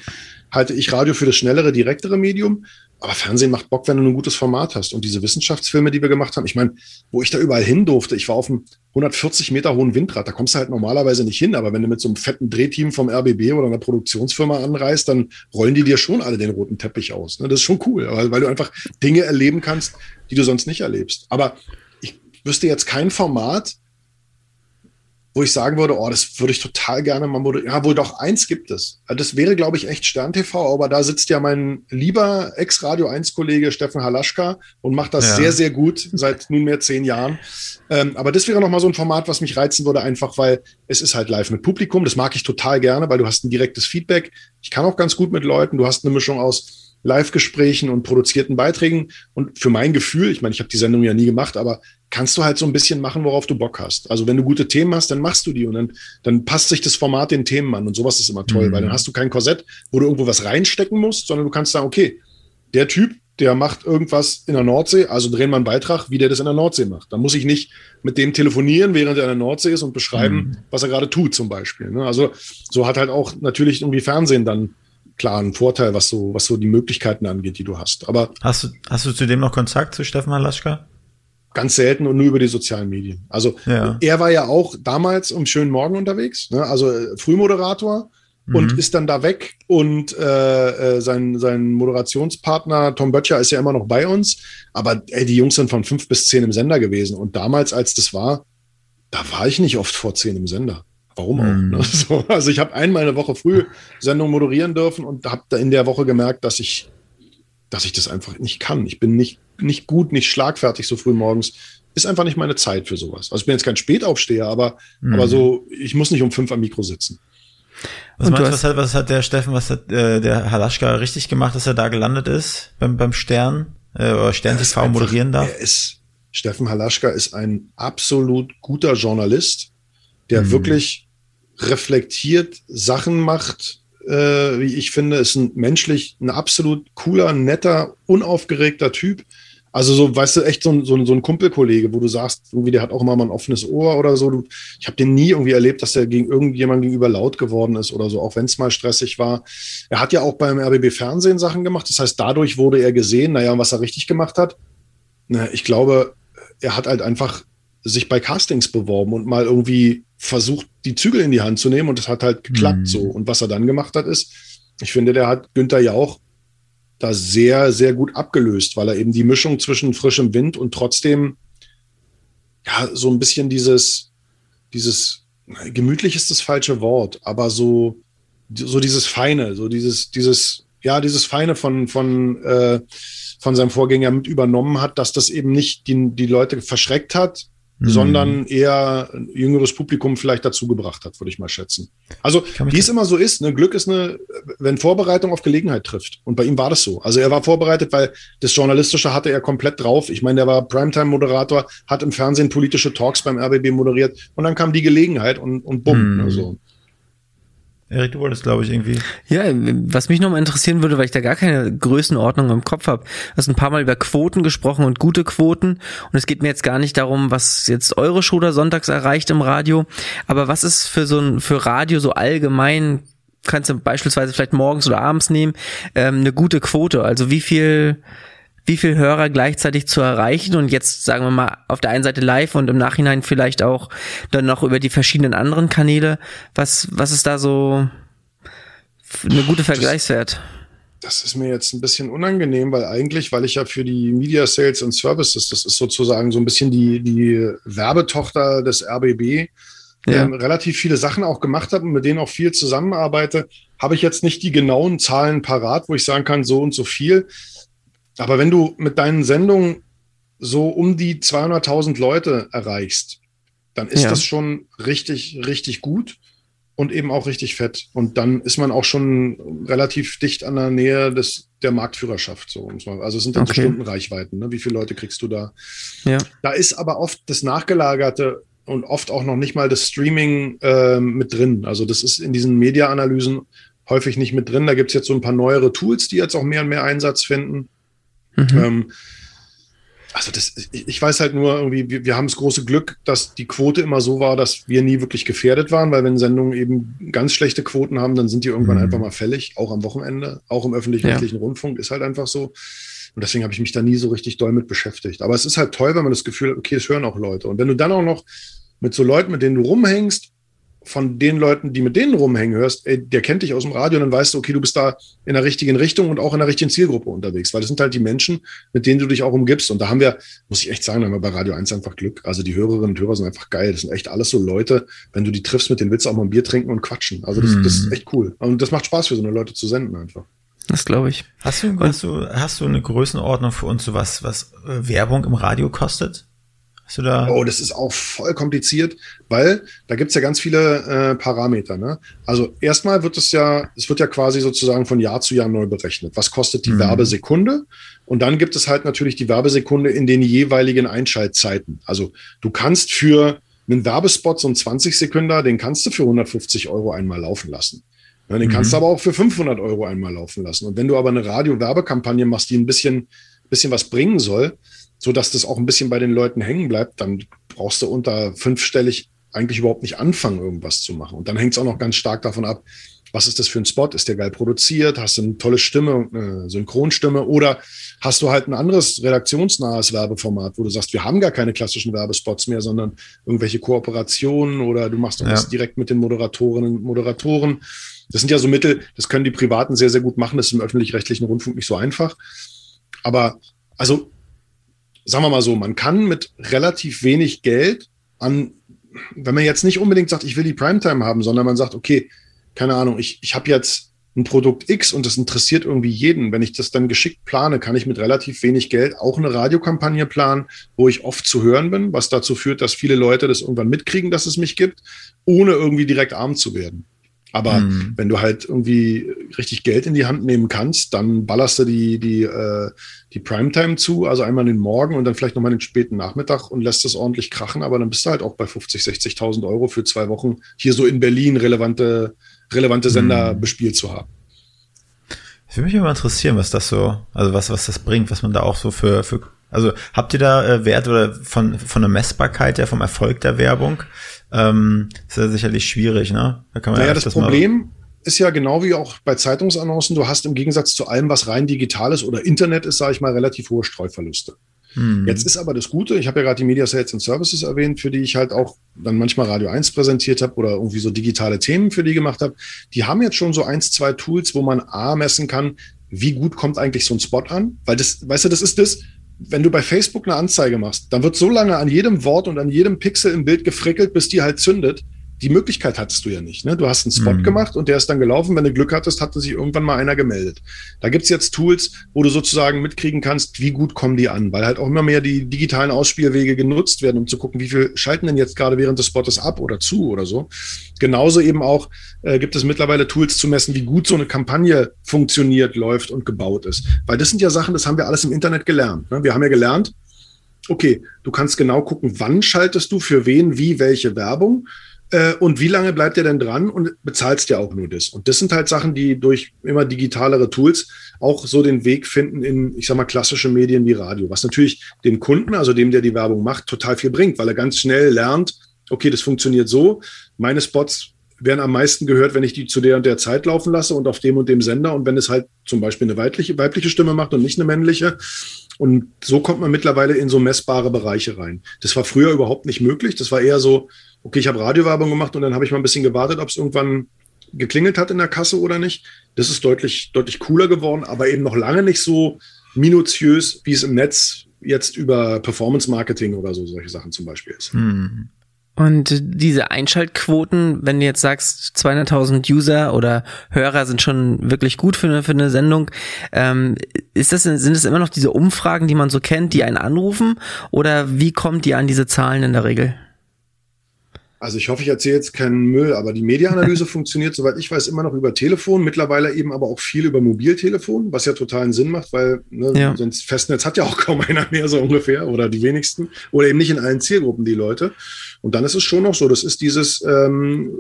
halte ich Radio für das schnellere, direktere Medium. Aber Fernsehen macht Bock, wenn du ein gutes Format hast. Und diese Wissenschaftsfilme, die wir gemacht haben, ich meine, wo ich da überall hin durfte, ich war auf einem 140 Meter hohen Windrad, da kommst du halt normalerweise nicht hin. Aber wenn du mit so einem fetten Drehteam vom RBB oder einer Produktionsfirma anreist, dann rollen die dir schon alle den roten Teppich aus. Ne? Das ist schon cool, weil, weil du einfach Dinge erleben kannst, die du sonst nicht erlebst. Aber ich wüsste jetzt kein Format, wo ich sagen würde, oh, das würde ich total gerne mal moderieren. Ja, wohl doch eins gibt es. Das wäre, glaube ich, echt Stern TV, aber da sitzt ja mein lieber Ex-Radio 1-Kollege Steffen Halaschka und macht das ja. sehr, sehr gut seit nunmehr zehn Jahren. Ähm, aber das wäre nochmal so ein Format, was mich reizen würde, einfach weil es ist halt live mit Publikum. Das mag ich total gerne, weil du hast ein direktes Feedback. Ich kann auch ganz gut mit Leuten. Du hast eine Mischung aus Live-Gesprächen und produzierten Beiträgen. Und für mein Gefühl, ich meine, ich habe die Sendung ja nie gemacht, aber kannst du halt so ein bisschen machen, worauf du Bock hast. Also wenn du gute Themen hast, dann machst du die und dann, dann passt sich das Format den Themen an. Und sowas ist immer toll, mhm. weil dann hast du kein Korsett, wo du irgendwo was reinstecken musst, sondern du kannst sagen, okay, der Typ, der macht irgendwas in der Nordsee, also drehen wir einen Beitrag, wie der das in der Nordsee macht. Da muss ich nicht mit dem telefonieren, während er in der Nordsee ist und beschreiben, mhm. was er gerade tut, zum Beispiel. Ne? Also so hat halt auch natürlich irgendwie Fernsehen dann klaren Vorteil, was so, was so die Möglichkeiten angeht, die du hast. Aber hast du, hast du zudem noch Kontakt zu Steffen Halaschka? Ganz selten und nur über die sozialen Medien. Also ja. er war ja auch damals um schönen Morgen unterwegs, ne? also äh, Frühmoderator mhm. und ist dann da weg und äh, äh, sein, sein Moderationspartner Tom Böttcher ist ja immer noch bei uns, aber ey, die Jungs sind von fünf bis zehn im Sender gewesen und damals, als das war, da war ich nicht oft vor zehn im Sender. Warum auch? Mhm. Ne? So, also ich habe einmal eine Woche früh Sendung moderieren dürfen und habe da in der Woche gemerkt, dass ich, dass ich das einfach nicht kann. Ich bin nicht, nicht gut, nicht schlagfertig so früh morgens. Ist einfach nicht meine Zeit für sowas. Also ich bin jetzt kein Spätaufsteher, aber, mhm. aber so, ich muss nicht um fünf am Mikro sitzen. Was meinst du, was hat, was hat der Steffen, was hat äh, der Halaschka richtig gemacht, dass er da gelandet ist beim, beim Stern äh, oder Stern TV moderieren darf? Er ist, Steffen Halaschka ist ein absolut guter Journalist, der mhm. wirklich reflektiert Sachen macht, äh, wie ich finde, ist ein menschlich ein absolut cooler, netter, unaufgeregter Typ. Also so, weißt du, echt so ein, so ein, so ein Kumpelkollege, wo du sagst, irgendwie, der hat auch immer mal ein offenes Ohr oder so. Du, ich habe den nie irgendwie erlebt, dass er gegen irgendjemand gegenüber laut geworden ist oder so, auch wenn es mal stressig war. Er hat ja auch beim RBB Fernsehen Sachen gemacht. Das heißt, dadurch wurde er gesehen, naja, was er richtig gemacht hat. Na, ich glaube, er hat halt einfach sich bei Castings beworben und mal irgendwie versucht, die Zügel in die Hand zu nehmen und das hat halt geklappt mhm. so. Und was er dann gemacht hat, ist, ich finde, der hat Günther Jauch da sehr, sehr gut abgelöst, weil er eben die Mischung zwischen frischem Wind und trotzdem ja so ein bisschen dieses, dieses, gemütlich ist das falsche Wort, aber so, so dieses Feine, so dieses, dieses, ja, dieses Feine von, von, äh, von seinem Vorgänger mit übernommen hat, dass das eben nicht die, die Leute verschreckt hat, mhm. sondern eher ein jüngeres Publikum vielleicht dazu gebracht hat, würde ich mal schätzen. Also, wie es immer so ist, ne, Glück ist eine, wenn Vorbereitung auf Gelegenheit trifft. Und bei ihm war das so. Also er war vorbereitet, weil das Journalistische hatte er komplett drauf. Ich meine, der war Primetime-Moderator, hat im Fernsehen politische Talks beim RBB moderiert und dann kam die Gelegenheit und, und bumm. Mhm. Also. Erik, du wolltest, glaube ich, irgendwie. Ja, was mich nochmal interessieren würde, weil ich da gar keine Größenordnung im Kopf habe. Du hast ein paar Mal über Quoten gesprochen und gute Quoten. Und es geht mir jetzt gar nicht darum, was jetzt eure da sonntags erreicht im Radio. Aber was ist für so ein, für Radio so allgemein, kannst du beispielsweise vielleicht morgens oder abends nehmen, ähm, eine gute Quote? Also wie viel, wie viel Hörer gleichzeitig zu erreichen und jetzt sagen wir mal auf der einen Seite live und im Nachhinein vielleicht auch dann noch über die verschiedenen anderen Kanäle. Was, was ist da so eine gute Vergleichswert? Das, das ist mir jetzt ein bisschen unangenehm, weil eigentlich, weil ich ja für die Media Sales und Services, das ist sozusagen so ein bisschen die, die Werbetochter des RBB, ja. ähm, relativ viele Sachen auch gemacht habe und mit denen auch viel zusammenarbeite, habe ich jetzt nicht die genauen Zahlen parat, wo ich sagen kann, so und so viel. Aber wenn du mit deinen Sendungen so um die 200.000 Leute erreichst, dann ist ja. das schon richtig, richtig gut und eben auch richtig fett. Und dann ist man auch schon relativ dicht an der Nähe des, der Marktführerschaft. So. Also es sind dann okay. so Stundenreichweiten. Ne? Wie viele Leute kriegst du da? Ja. Da ist aber oft das Nachgelagerte und oft auch noch nicht mal das Streaming äh, mit drin. Also das ist in diesen Media-Analysen häufig nicht mit drin. Da gibt es jetzt so ein paar neuere Tools, die jetzt auch mehr und mehr Einsatz finden. Mhm. Ähm, also das, ich weiß halt nur irgendwie, wir, wir haben das große Glück, dass die Quote immer so war, dass wir nie wirklich gefährdet waren, weil wenn Sendungen eben ganz schlechte Quoten haben, dann sind die irgendwann mhm. einfach mal fällig, auch am Wochenende, auch im öffentlich-rechtlichen ja. Rundfunk, ist halt einfach so. Und deswegen habe ich mich da nie so richtig doll mit beschäftigt. Aber es ist halt toll, wenn man das Gefühl hat, okay, es hören auch Leute. Und wenn du dann auch noch mit so Leuten, mit denen du rumhängst, von den Leuten, die mit denen rumhängen, hörst, ey, der kennt dich aus dem Radio, dann weißt du, okay, du bist da in der richtigen Richtung und auch in der richtigen Zielgruppe unterwegs, weil das sind halt die Menschen, mit denen du dich auch umgibst. Und da haben wir, muss ich echt sagen, da haben wir bei Radio 1 einfach Glück. Also die Hörerinnen und Hörer sind einfach geil. Das sind echt alles so Leute, wenn du die triffst, mit denen willst du auch mal ein Bier trinken und quatschen. Also das, mhm. das ist echt cool. Und das macht Spaß für so eine Leute zu senden einfach. Das glaube ich. Hast du, hast du, hast du eine Größenordnung für uns, so was, was äh, Werbung im Radio kostet? Hast du da oh, das ist auch voll kompliziert, weil da gibt's ja ganz viele äh, Parameter. Ne? Also erstmal wird es ja, es wird ja quasi sozusagen von Jahr zu Jahr neu berechnet. Was kostet die mhm. Werbesekunde? Und dann gibt es halt natürlich die Werbesekunde in den jeweiligen Einschaltzeiten. Also du kannst für einen Werbespot, so ein 20 Sekunder, den kannst du für 150 Euro einmal laufen lassen. Ja, den mhm. kannst du aber auch für 500 Euro einmal laufen lassen. Und wenn du aber eine Radio-Werbekampagne machst, die ein bisschen, bisschen was bringen soll, so dass das auch ein bisschen bei den Leuten hängen bleibt, dann brauchst du unter fünfstellig eigentlich überhaupt nicht anfangen, irgendwas zu machen. Und dann hängt es auch noch ganz stark davon ab, was ist das für ein Spot? Ist der geil produziert? Hast du eine tolle Stimme, eine Synchronstimme? Oder hast du halt ein anderes redaktionsnahes Werbeformat, wo du sagst, wir haben gar keine klassischen Werbespots mehr, sondern irgendwelche Kooperationen oder du machst irgendwas ja. direkt mit den Moderatorinnen und Moderatoren. Das sind ja so Mittel, das können die Privaten sehr, sehr gut machen. Das ist im öffentlich-rechtlichen Rundfunk nicht so einfach. Aber also sagen wir mal so, man kann mit relativ wenig Geld an, wenn man jetzt nicht unbedingt sagt, ich will die Primetime haben, sondern man sagt, okay, keine Ahnung, ich, ich habe jetzt ein Produkt X und das interessiert irgendwie jeden. Wenn ich das dann geschickt plane, kann ich mit relativ wenig Geld auch eine Radiokampagne planen, wo ich oft zu hören bin, was dazu führt, dass viele Leute das irgendwann mitkriegen, dass es mich gibt, ohne irgendwie direkt arm zu werden. Aber mhm. wenn du halt irgendwie richtig Geld in die Hand nehmen kannst, dann ballerst du die, die, äh, die Primetime zu, also einmal den Morgen und dann vielleicht nochmal den späten Nachmittag und lässt das ordentlich krachen, aber dann bist du halt auch bei 50, 60.000 Euro für zwei Wochen hier so in Berlin relevante, relevante Sender mhm. bespielt zu haben. Ich würde mich immer interessieren, was das so, also was, was das bringt, was man da auch so für, für also habt ihr da äh, Wert oder von, von der Messbarkeit ja, vom Erfolg der Werbung? Ähm, ist ja sicherlich schwierig, ne? Da kann man naja, ja das Problem ist ja genau wie auch bei Zeitungsannoncen, du hast im Gegensatz zu allem, was rein digital ist oder Internet ist, sage ich mal, relativ hohe Streuverluste. Hm. Jetzt ist aber das Gute, ich habe ja gerade die Media Sales and Services erwähnt, für die ich halt auch dann manchmal Radio 1 präsentiert habe oder irgendwie so digitale Themen für die gemacht habe. Die haben jetzt schon so eins, zwei Tools, wo man A messen kann, wie gut kommt eigentlich so ein Spot an? Weil das, weißt du, das ist das, wenn du bei Facebook eine Anzeige machst, dann wird so lange an jedem Wort und an jedem Pixel im Bild gefrickelt, bis die halt zündet. Die Möglichkeit hattest du ja nicht. Ne? Du hast einen Spot mhm. gemacht und der ist dann gelaufen. Wenn du Glück hattest, hatte sich irgendwann mal einer gemeldet. Da gibt's jetzt Tools, wo du sozusagen mitkriegen kannst, wie gut kommen die an, weil halt auch immer mehr die digitalen Ausspielwege genutzt werden, um zu gucken, wie viel schalten denn jetzt gerade während des Spottes ab oder zu oder so. Genauso eben auch äh, gibt es mittlerweile Tools zu messen, wie gut so eine Kampagne funktioniert, läuft und gebaut ist. Weil das sind ja Sachen, das haben wir alles im Internet gelernt. Ne? Wir haben ja gelernt, okay, du kannst genau gucken, wann schaltest du für wen, wie, welche Werbung und wie lange bleibt er denn dran und bezahlst ja auch nur das. Und das sind halt Sachen, die durch immer digitalere Tools auch so den Weg finden in, ich sag mal, klassische Medien wie Radio, was natürlich dem Kunden, also dem, der die Werbung macht, total viel bringt, weil er ganz schnell lernt, okay, das funktioniert so. Meine Spots werden am meisten gehört, wenn ich die zu der und der Zeit laufen lasse und auf dem und dem Sender. Und wenn es halt zum Beispiel eine weibliche, weibliche Stimme macht und nicht eine männliche. Und so kommt man mittlerweile in so messbare Bereiche rein. Das war früher überhaupt nicht möglich. Das war eher so, okay, ich habe Radiowerbung gemacht und dann habe ich mal ein bisschen gewartet, ob es irgendwann geklingelt hat in der Kasse oder nicht. Das ist deutlich, deutlich cooler geworden, aber eben noch lange nicht so minutiös, wie es im Netz jetzt über Performance Marketing oder so solche Sachen zum Beispiel ist. Hm. Und diese Einschaltquoten, wenn du jetzt sagst, 200.000 User oder Hörer sind schon wirklich gut für eine, für eine Sendung, ähm, ist das, sind es immer noch diese Umfragen, die man so kennt, die einen anrufen? Oder wie kommt ihr an diese Zahlen in der Regel? Also ich hoffe, ich erzähle jetzt keinen Müll, aber die Mediaanalyse funktioniert, soweit ich weiß, immer noch über Telefon, mittlerweile eben aber auch viel über Mobiltelefon, was ja totalen Sinn macht, weil ne, ja. sonst Festnetz hat ja auch kaum einer mehr so ungefähr oder die wenigsten oder eben nicht in allen Zielgruppen die Leute. Und dann ist es schon noch so, das ist dieses, ähm,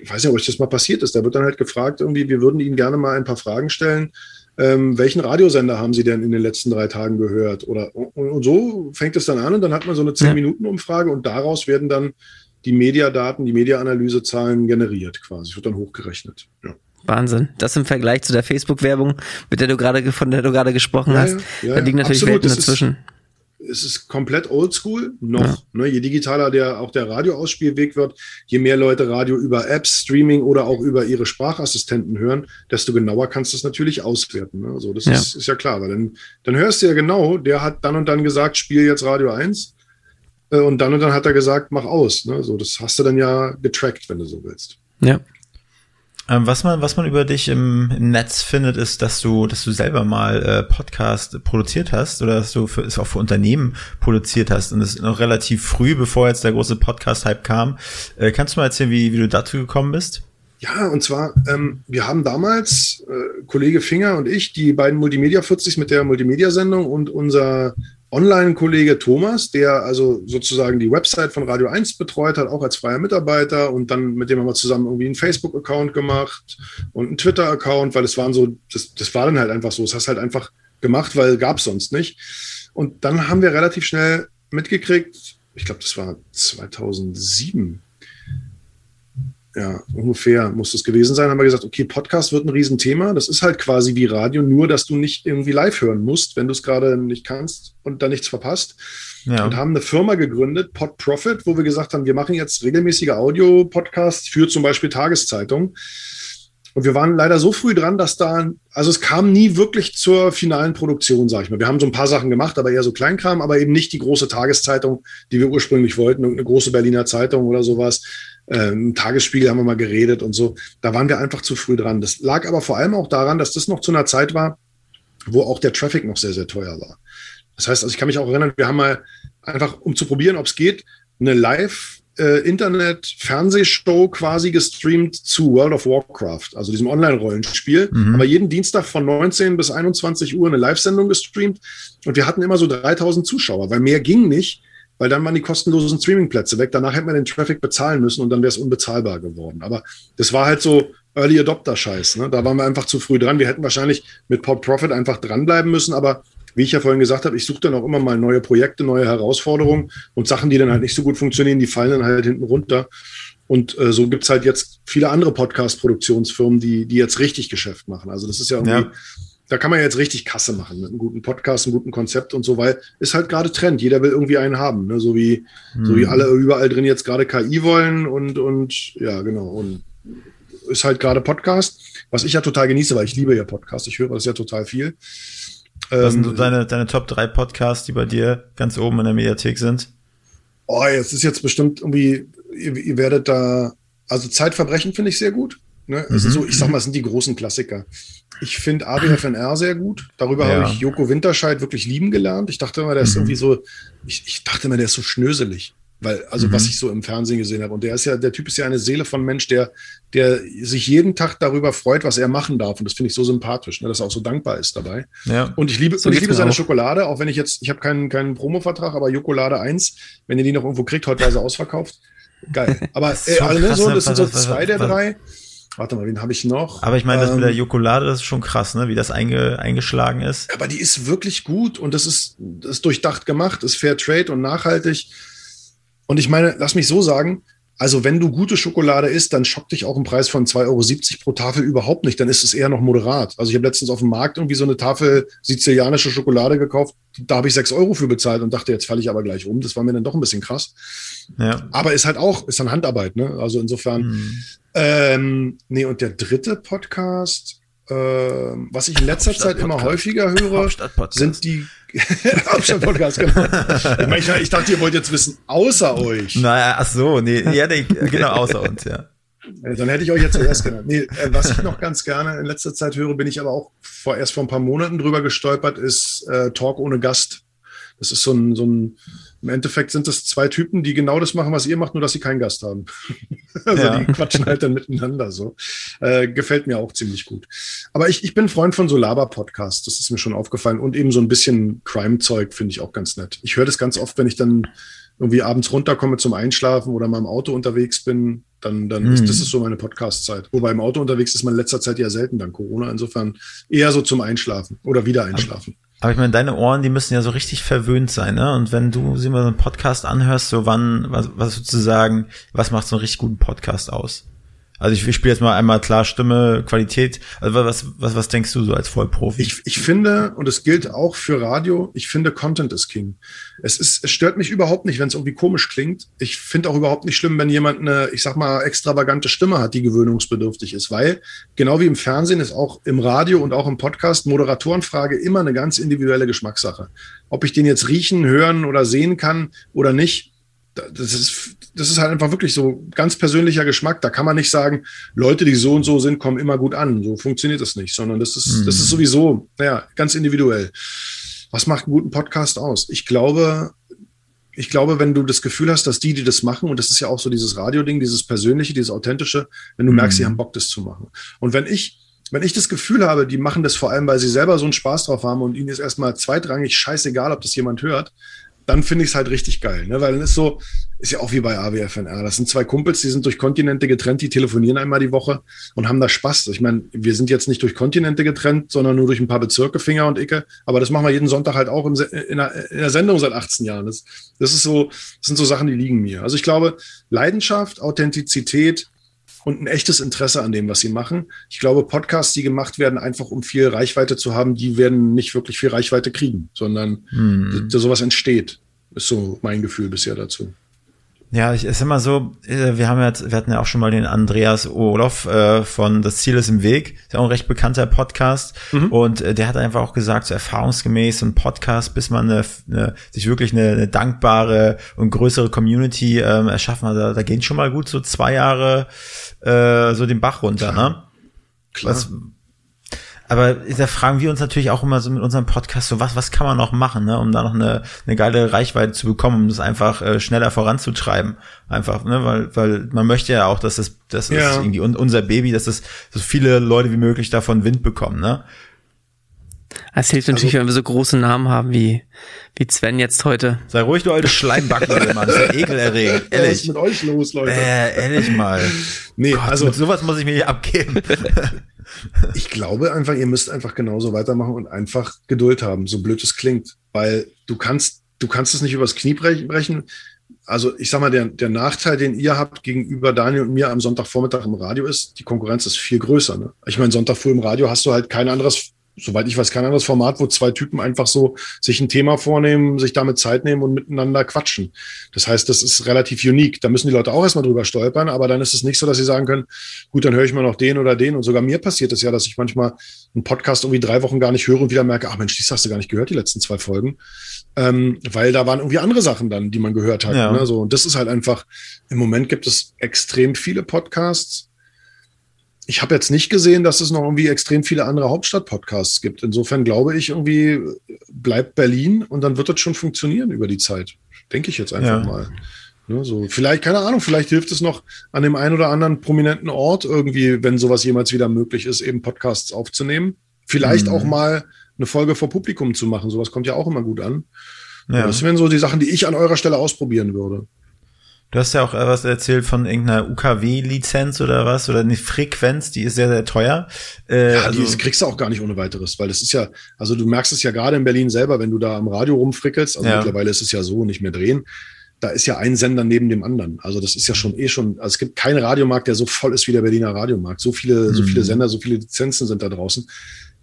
ich weiß nicht, ob euch das mal passiert ist, da wird dann halt gefragt, irgendwie, wir würden Ihnen gerne mal ein paar Fragen stellen. Ähm, welchen Radiosender haben Sie denn in den letzten drei Tagen gehört? Oder und, und so fängt es dann an und dann hat man so eine 10-Minuten-Umfrage und daraus werden dann die Mediadaten, die Mediaanalysezahlen generiert quasi. Wird dann hochgerechnet. Ja. Wahnsinn. Das im Vergleich zu der Facebook-Werbung, mit der du gerade, von der du gerade gesprochen ja, hast. Ja, da liegen natürlich Absolut. Welten dazwischen. es ist komplett oldschool, noch. Ne, je digitaler der, auch der Radioausspielweg wird, je mehr Leute Radio über Apps, Streaming oder auch über ihre Sprachassistenten hören, desto genauer kannst du es natürlich auswerten. Ne? Also das ist, ist ja klar, weil dann, dann hörst du ja genau, der hat dann und dann gesagt, spiel jetzt Radio 1 äh, und dann und dann hat er gesagt, mach aus. Ne? So, das hast du dann ja getrackt, wenn du so willst. Ja. Ähm, was man, was man über dich im, im, Netz findet, ist, dass du, dass du selber mal äh, Podcast produziert hast oder dass du für, es auch für Unternehmen produziert hast und das ist noch relativ früh, bevor jetzt der große Podcast-Hype kam. Äh, kannst du mal erzählen, wie, wie du dazu gekommen bist? Ja, und zwar, ähm, wir haben damals, äh, Kollege Finger und ich, die beiden Multimedia 40 mit der Multimedia-Sendung und unser Online-Kollege Thomas, der also sozusagen die Website von Radio 1 betreut hat, auch als freier Mitarbeiter und dann mit dem haben wir zusammen irgendwie einen Facebook-Account gemacht und einen Twitter-Account, weil es waren so, das, das war dann halt einfach so, es hast halt einfach gemacht, weil gab es sonst nicht. Und dann haben wir relativ schnell mitgekriegt, ich glaube, das war 2007, ja, ungefähr muss es gewesen sein, haben wir gesagt, okay, Podcast wird ein Riesenthema. Das ist halt quasi wie Radio, nur dass du nicht irgendwie live hören musst, wenn du es gerade nicht kannst und da nichts verpasst. Ja. Und haben eine Firma gegründet, Pod Profit, wo wir gesagt haben, wir machen jetzt regelmäßige Audio-Podcasts für zum Beispiel Tageszeitungen. Und wir waren leider so früh dran, dass da, also es kam nie wirklich zur finalen Produktion, sag ich mal. Wir haben so ein paar Sachen gemacht, aber eher so Kleinkram, aber eben nicht die große Tageszeitung, die wir ursprünglich wollten, eine große Berliner Zeitung oder sowas. Ähm, Tagesspiegel haben wir mal geredet und so. Da waren wir einfach zu früh dran. Das lag aber vor allem auch daran, dass das noch zu einer Zeit war, wo auch der Traffic noch sehr, sehr teuer war. Das heißt, also ich kann mich auch erinnern, wir haben mal einfach, um zu probieren, ob es geht, eine Live- äh, Internet-Fernsehshow quasi gestreamt zu World of Warcraft, also diesem Online-Rollenspiel. Mhm. Haben wir jeden Dienstag von 19 bis 21 Uhr eine Live-Sendung gestreamt und wir hatten immer so 3000 Zuschauer, weil mehr ging nicht, weil dann waren die kostenlosen Streaming-Plätze weg. Danach hätten wir den Traffic bezahlen müssen und dann wäre es unbezahlbar geworden. Aber das war halt so Early Adopter-Scheiß. Ne? Da waren wir einfach zu früh dran. Wir hätten wahrscheinlich mit Pod Profit einfach dranbleiben müssen, aber wie ich ja vorhin gesagt habe, ich suche dann auch immer mal neue Projekte, neue Herausforderungen und Sachen, die dann halt nicht so gut funktionieren, die fallen dann halt hinten runter. Und äh, so gibt's halt jetzt viele andere Podcast-Produktionsfirmen, die, die jetzt richtig Geschäft machen. Also das ist ja irgendwie, ja. Da kann man jetzt richtig Kasse machen mit einem guten Podcast, einem guten Konzept und so, weil ist halt gerade Trend. Jeder will irgendwie einen haben, ne? so wie hm. so wie hm. alle überall drin jetzt gerade KI wollen und und ja genau und ist halt gerade Podcast, was ich ja total genieße, weil ich liebe ja Podcast. Ich höre das ja total viel. Was sind so ähm, deine, deine Top 3 Podcasts, die bei dir ganz oben in der Mediathek sind? Oh, jetzt ist jetzt bestimmt irgendwie, ihr, ihr werdet da Also Zeitverbrechen finde ich sehr gut. Ne? Also mhm. so, ich sag mal, sind die großen Klassiker. Ich finde ABFNR sehr gut. Darüber ja. habe ich Joko Winterscheid wirklich lieben gelernt. Ich dachte immer, der ist mhm. irgendwie so, ich, ich dachte immer, der ist so schnöselig. Weil, also mhm. was ich so im Fernsehen gesehen habe. Und der ist ja, der Typ ist ja eine Seele von Mensch, der, der sich jeden Tag darüber freut, was er machen darf. Und das finde ich so sympathisch, ne, dass er auch so dankbar ist dabei. Ja. Und ich liebe, so und ich liebe seine auch. Schokolade, auch wenn ich jetzt, ich habe keinen, keinen Promo-Vertrag, aber Jokolade 1, wenn ihr die noch irgendwo kriegt, heute war sie ausverkauft. Geil. Aber äh, also, ne, so, das sind so zwei der drei. Warte mal, wen habe ich noch? Aber ich meine, das ähm, mit der Jokolade, das ist schon krass, ne? wie das einge, eingeschlagen ist. Aber die ist wirklich gut und das ist, das ist durchdacht gemacht, ist Fair Trade und nachhaltig. Und ich meine, lass mich so sagen, also wenn du gute Schokolade isst, dann schockt dich auch ein Preis von 2,70 Euro pro Tafel überhaupt nicht. Dann ist es eher noch moderat. Also ich habe letztens auf dem Markt irgendwie so eine Tafel sizilianische Schokolade gekauft. Da habe ich 6 Euro für bezahlt und dachte, jetzt falle ich aber gleich um. Das war mir dann doch ein bisschen krass. Ja. Aber ist halt auch, ist dann Handarbeit, ne? Also insofern. Hm. Ähm, nee, und der dritte Podcast, äh, was ich in letzter Zeit immer häufiger höre, sind die Hauptstadt-Podcast, genau. Ich, meine, ich, dachte, ihr wollt jetzt wissen, außer euch. Naja, ach so, nee, ja, nee, genau, außer uns, ja. Dann hätte ich euch jetzt zuerst genannt. Nee, äh, was ich noch ganz gerne in letzter Zeit höre, bin ich aber auch vor, erst vor ein paar Monaten drüber gestolpert, ist äh, Talk ohne Gast. Das ist so ein, so ein im Endeffekt sind das zwei Typen, die genau das machen, was ihr macht, nur dass sie keinen Gast haben. also ja. die quatschen halt dann miteinander so. Äh, gefällt mir auch ziemlich gut. Aber ich, ich bin Freund von so Laber-Podcasts, das ist mir schon aufgefallen. Und eben so ein bisschen Crime-Zeug finde ich auch ganz nett. Ich höre das ganz oft, wenn ich dann irgendwie abends runterkomme zum Einschlafen oder mal im Auto unterwegs bin, dann, dann mhm. ist das ist so meine Podcast-Zeit. Wobei im Auto unterwegs ist man in letzter Zeit ja selten dank Corona. Insofern eher so zum Einschlafen oder wieder einschlafen. Aber ich meine, deine Ohren, die müssen ja so richtig verwöhnt sein, ne? Und wenn du sie mal so einen Podcast anhörst, so wann, was, was sozusagen, was macht so einen richtig guten Podcast aus? Also ich, ich spiele jetzt mal einmal klar Stimme, Qualität. Also was, was, was denkst du so als Vollprofi? Ich, ich finde, und es gilt auch für Radio, ich finde, Content ist King. Es, ist, es stört mich überhaupt nicht, wenn es irgendwie komisch klingt. Ich finde auch überhaupt nicht schlimm, wenn jemand eine, ich sag mal, extravagante Stimme hat, die gewöhnungsbedürftig ist, weil genau wie im Fernsehen ist auch im Radio und auch im Podcast Moderatorenfrage immer eine ganz individuelle Geschmackssache. Ob ich den jetzt riechen, hören oder sehen kann oder nicht, das ist, das ist halt einfach wirklich so ganz persönlicher Geschmack. Da kann man nicht sagen, Leute, die so und so sind, kommen immer gut an. So funktioniert das nicht, sondern das ist, mhm. das ist sowieso, naja, ganz individuell. Was macht einen guten Podcast aus? Ich glaube, ich glaube, wenn du das Gefühl hast, dass die, die das machen, und das ist ja auch so dieses Radio-Ding, dieses Persönliche, dieses Authentische, wenn du mhm. merkst, sie haben Bock, das zu machen. Und wenn ich, wenn ich das Gefühl habe, die machen das vor allem, weil sie selber so einen Spaß drauf haben und ihnen ist erstmal zweitrangig scheißegal, ob das jemand hört, dann finde ich es halt richtig geil, ne? weil dann ist so, ist ja auch wie bei AWFNR. Das sind zwei Kumpels, die sind durch Kontinente getrennt, die telefonieren einmal die Woche und haben da Spaß. Ich meine, wir sind jetzt nicht durch Kontinente getrennt, sondern nur durch ein paar Bezirke, Finger und Icke. Aber das machen wir jeden Sonntag halt auch im, in, der, in, der, Sendung seit 18 Jahren. Das, das ist so, das sind so Sachen, die liegen mir. Also ich glaube, Leidenschaft, Authentizität, und ein echtes Interesse an dem, was sie machen. Ich glaube, Podcasts, die gemacht werden, einfach um viel Reichweite zu haben, die werden nicht wirklich viel Reichweite kriegen, sondern hm. sowas entsteht. Ist so mein Gefühl bisher dazu. Ja, ich ist immer so, äh, wir haben jetzt, wir hatten ja auch schon mal den Andreas Olof äh, von Das Ziel ist im Weg, ist ja auch ein recht bekannter Podcast mhm. und äh, der hat einfach auch gesagt, so erfahrungsgemäß ein Podcast, bis man eine, eine, sich wirklich eine, eine dankbare und größere Community ähm, erschaffen hat, da, da gehen schon mal gut so zwei Jahre äh, so den Bach runter, Klar. ne? Klar. Was, aber da fragen wir uns natürlich auch immer so mit unserem Podcast so, was, was kann man noch machen, ne, um da noch eine, eine geile Reichweite zu bekommen, um das einfach äh, schneller voranzutreiben. Einfach, ne, weil, weil man möchte ja auch, dass das, das ja. ist irgendwie unser Baby, dass das so viele Leute wie möglich davon Wind bekommen, ne? Es hilft natürlich, also, wenn wir so große Namen haben wie, wie Sven jetzt heute. Sei ruhig, du alte Schleimbacke, Mann. Das ist ja ekelerregend. Ehrlich. Was ist mit euch los, Leute? Äh, ehrlich mal. Nee, Gott, also. Mit sowas muss ich mir hier abgeben. Ich glaube einfach, ihr müsst einfach genauso weitermachen und einfach Geduld haben, so blöd es klingt. Weil du kannst, du kannst es nicht übers Knie brechen. Also ich sag mal, der, der Nachteil, den ihr habt gegenüber Daniel und mir am Sonntagvormittag im Radio ist, die Konkurrenz ist viel größer. Ne? Ich meine, Sonntag früh im Radio hast du halt kein anderes soweit ich weiß, kein anderes Format, wo zwei Typen einfach so sich ein Thema vornehmen, sich damit Zeit nehmen und miteinander quatschen. Das heißt, das ist relativ unique. Da müssen die Leute auch erstmal drüber stolpern, aber dann ist es nicht so, dass sie sagen können, gut, dann höre ich mal noch den oder den. Und sogar mir passiert es ja, dass ich manchmal einen Podcast irgendwie drei Wochen gar nicht höre und wieder merke, ach Mensch, dies hast du gar nicht gehört, die letzten zwei Folgen. Ähm, weil da waren irgendwie andere Sachen dann, die man gehört hat. Ja. Ne? So, und das ist halt einfach, im Moment gibt es extrem viele Podcasts ich habe jetzt nicht gesehen, dass es noch irgendwie extrem viele andere Hauptstadt-Podcasts gibt. Insofern glaube ich irgendwie, bleibt Berlin und dann wird das schon funktionieren über die Zeit. Denke ich jetzt einfach ja. mal. Ne, so, vielleicht, keine Ahnung, vielleicht hilft es noch an dem einen oder anderen prominenten Ort irgendwie, wenn sowas jemals wieder möglich ist, eben Podcasts aufzunehmen. Vielleicht mhm. auch mal eine Folge vor Publikum zu machen. Sowas kommt ja auch immer gut an. Ja. Das wären so die Sachen, die ich an eurer Stelle ausprobieren würde. Du hast ja auch was erzählt von irgendeiner UKW-Lizenz oder was, oder eine Frequenz, die ist sehr, sehr teuer. Äh, ja, also, die kriegst du auch gar nicht ohne weiteres, weil das ist ja, also du merkst es ja gerade in Berlin selber, wenn du da am Radio rumfrickelst, also ja. mittlerweile ist es ja so, nicht mehr drehen, da ist ja ein Sender neben dem anderen. Also das ist ja schon eh schon, also es gibt keinen Radiomarkt, der so voll ist wie der Berliner Radiomarkt. So viele, mhm. so viele Sender, so viele Lizenzen sind da draußen.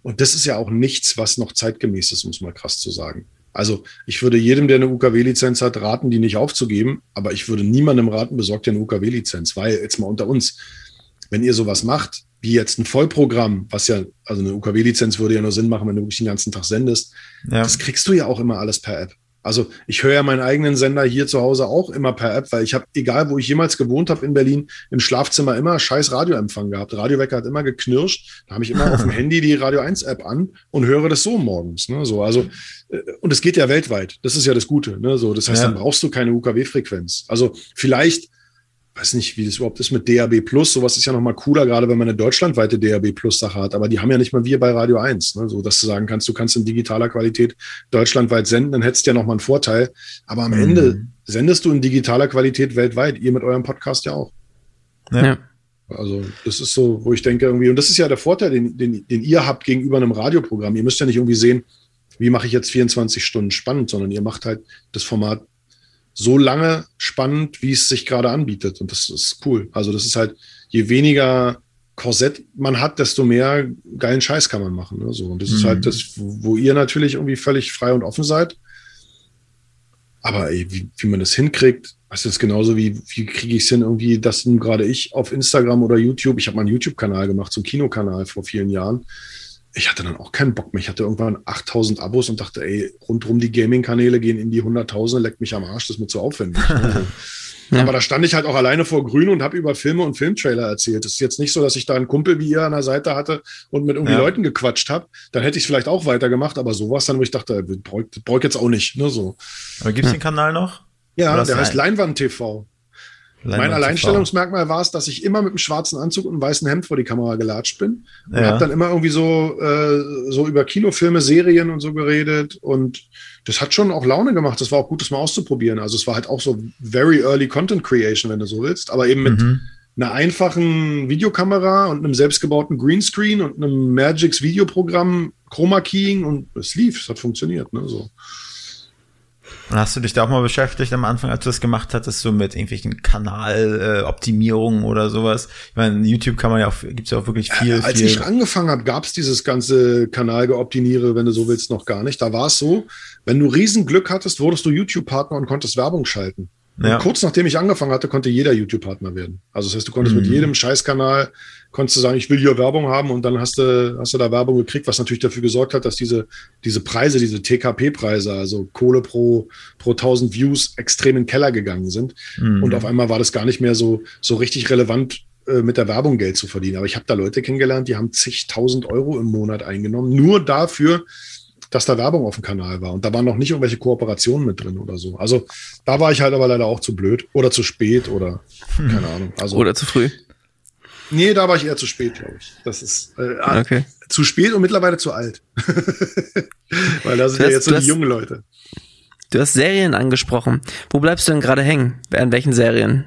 Und das ist ja auch nichts, was noch zeitgemäß ist, um es mal krass zu sagen. Also ich würde jedem, der eine UKW-Lizenz hat, raten, die nicht aufzugeben. Aber ich würde niemandem raten, besorgt ihr eine UKW-Lizenz, weil jetzt mal unter uns, wenn ihr sowas macht, wie jetzt ein Vollprogramm, was ja, also eine UKW-Lizenz würde ja nur Sinn machen, wenn du wirklich den ganzen Tag sendest, ja. das kriegst du ja auch immer alles per App. Also ich höre ja meinen eigenen Sender hier zu Hause auch immer per App, weil ich habe, egal wo ich jemals gewohnt habe in Berlin, im Schlafzimmer immer scheiß Radioempfang gehabt. Radiowecker hat immer geknirscht. Da habe ich immer auf dem Handy die Radio 1 App an und höre das so morgens. Ne? So, also, äh, und es geht ja weltweit. Das ist ja das Gute. Ne? So, das heißt, ja. dann brauchst du keine UKW-Frequenz. Also vielleicht weiß nicht, wie das überhaupt ist mit DAB Plus. Sowas ist ja nochmal cooler, gerade wenn man eine deutschlandweite DAB Plus Sache hat. Aber die haben ja nicht mal wir bei Radio 1, ne? so dass du sagen kannst, du kannst in digitaler Qualität deutschlandweit senden, dann hättest du ja nochmal einen Vorteil. Aber am mhm. Ende sendest du in digitaler Qualität weltweit. Ihr mit eurem Podcast ja auch. Ja. ja. Also das ist so, wo ich denke irgendwie, und das ist ja der Vorteil, den, den, den ihr habt gegenüber einem Radioprogramm. Ihr müsst ja nicht irgendwie sehen, wie mache ich jetzt 24 Stunden spannend, sondern ihr macht halt das Format so lange spannend, wie es sich gerade anbietet. Und das ist cool. Also das ist halt, je weniger Korsett man hat, desto mehr geilen Scheiß kann man machen. Ne? So, und das mhm. ist halt das, wo ihr natürlich irgendwie völlig frei und offen seid. Aber ey, wie, wie man das hinkriegt, das ist genauso wie, wie kriege ich es hin, irgendwie, dass nun gerade ich auf Instagram oder YouTube, ich habe mal einen YouTube-Kanal gemacht, so einen Kinokanal vor vielen Jahren ich hatte dann auch keinen Bock mehr. Ich hatte irgendwann 8000 Abos und dachte, ey, rundrum die Gaming-Kanäle gehen in die Hunderttausende, leckt mich am Arsch, das ist mir zu aufwendig. ja. Aber da stand ich halt auch alleine vor Grün und habe über Filme und Filmtrailer erzählt. Es ist jetzt nicht so, dass ich da einen Kumpel wie ihr an der Seite hatte und mit irgendwie ja. Leuten gequatscht habe. Dann hätte ich es vielleicht auch weitergemacht, aber sowas dann, wo ich dachte, brauche ich jetzt auch nicht. Ne, so. Aber gibt es den Kanal noch? Ja, der heißt Leinwand TV. Mein Alleinstellungsmerkmal war es, dass ich immer mit einem schwarzen Anzug und einem weißen Hemd vor die Kamera gelatscht bin. Und ja. habe dann immer irgendwie so, äh, so über Kinofilme, Serien und so geredet. Und das hat schon auch Laune gemacht. Das war auch gut, das mal auszuprobieren. Also es war halt auch so very early Content Creation, wenn du so willst. Aber eben mit mhm. einer einfachen Videokamera und einem selbstgebauten Greenscreen und einem Magix Videoprogramm, Chroma Keying und es lief. Es hat funktioniert. Ne, so. Und hast du dich da auch mal beschäftigt am Anfang, als du das gemacht hattest, so mit irgendwelchen Kanaloptimierungen äh, oder sowas? Ich meine, YouTube kann man ja auch, gibt's ja auch wirklich viel. Äh, als viel ich angefangen habe, gab's dieses ganze Kanalgeoptimiere, wenn du so willst, noch gar nicht. Da war es so, wenn du Riesenglück hattest, wurdest du YouTube-Partner und konntest Werbung schalten. Ja. kurz nachdem ich angefangen hatte, konnte jeder YouTube-Partner werden. Also das heißt, du konntest mhm. mit jedem Scheißkanal, konntest du sagen, ich will hier Werbung haben und dann hast du, hast du da Werbung gekriegt, was natürlich dafür gesorgt hat, dass diese, diese Preise, diese TKP-Preise, also Kohle pro, pro 1000 Views extrem in den Keller gegangen sind. Mhm. Und auf einmal war das gar nicht mehr so, so richtig relevant, äh, mit der Werbung Geld zu verdienen. Aber ich habe da Leute kennengelernt, die haben zigtausend Euro im Monat eingenommen, nur dafür, dass da Werbung auf dem Kanal war. Und da waren noch nicht irgendwelche Kooperationen mit drin oder so. Also da war ich halt aber leider auch zu blöd oder zu spät oder hm. keine Ahnung. Also, oder zu früh. Nee, da war ich eher zu spät, glaube ich. Das ist äh, ah, okay. zu spät und mittlerweile zu alt. Weil da sind ja jetzt so die jungen Leute. Du hast Serien angesprochen. Wo bleibst du denn gerade hängen? An welchen Serien?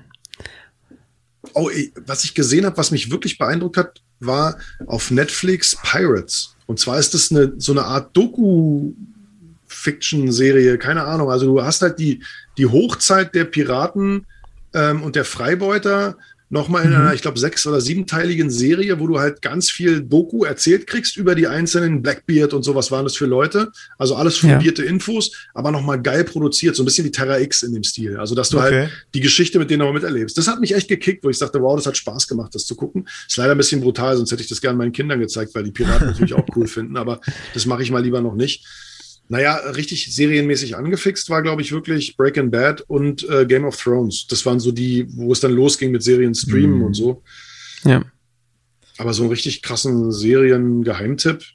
Oh, ey, was ich gesehen habe, was mich wirklich beeindruckt hat, war auf Netflix Pirates. Und zwar ist das eine, so eine Art Doku-Fiction-Serie, keine Ahnung. Also du hast halt die, die Hochzeit der Piraten ähm, und der Freibeuter nochmal in mhm. einer, ich glaube, sechs- oder siebenteiligen Serie, wo du halt ganz viel Doku erzählt kriegst über die einzelnen Blackbeard und so, was waren das für Leute. Also alles fundierte ja. Infos, aber nochmal geil produziert, so ein bisschen wie Terra X in dem Stil. Also, dass du halt okay. halt die Geschichte mit denen nochmal miterlebst. Das hat mich echt gekickt, wo ich sagte, wow, das hat Spaß gemacht, das zu gucken. Ist leider ein bisschen brutal, sonst hätte ich das gerne meinen Kindern gezeigt, weil die Piraten natürlich auch cool finden, aber das mache ich mal lieber noch nicht. Naja, richtig serienmäßig angefixt war, glaube ich, wirklich Breaking Bad und äh, Game of Thrones. Das waren so die, wo es dann losging mit Serien streamen mm. und so. Ja. Aber so einen richtig krassen Serien-Geheimtipp.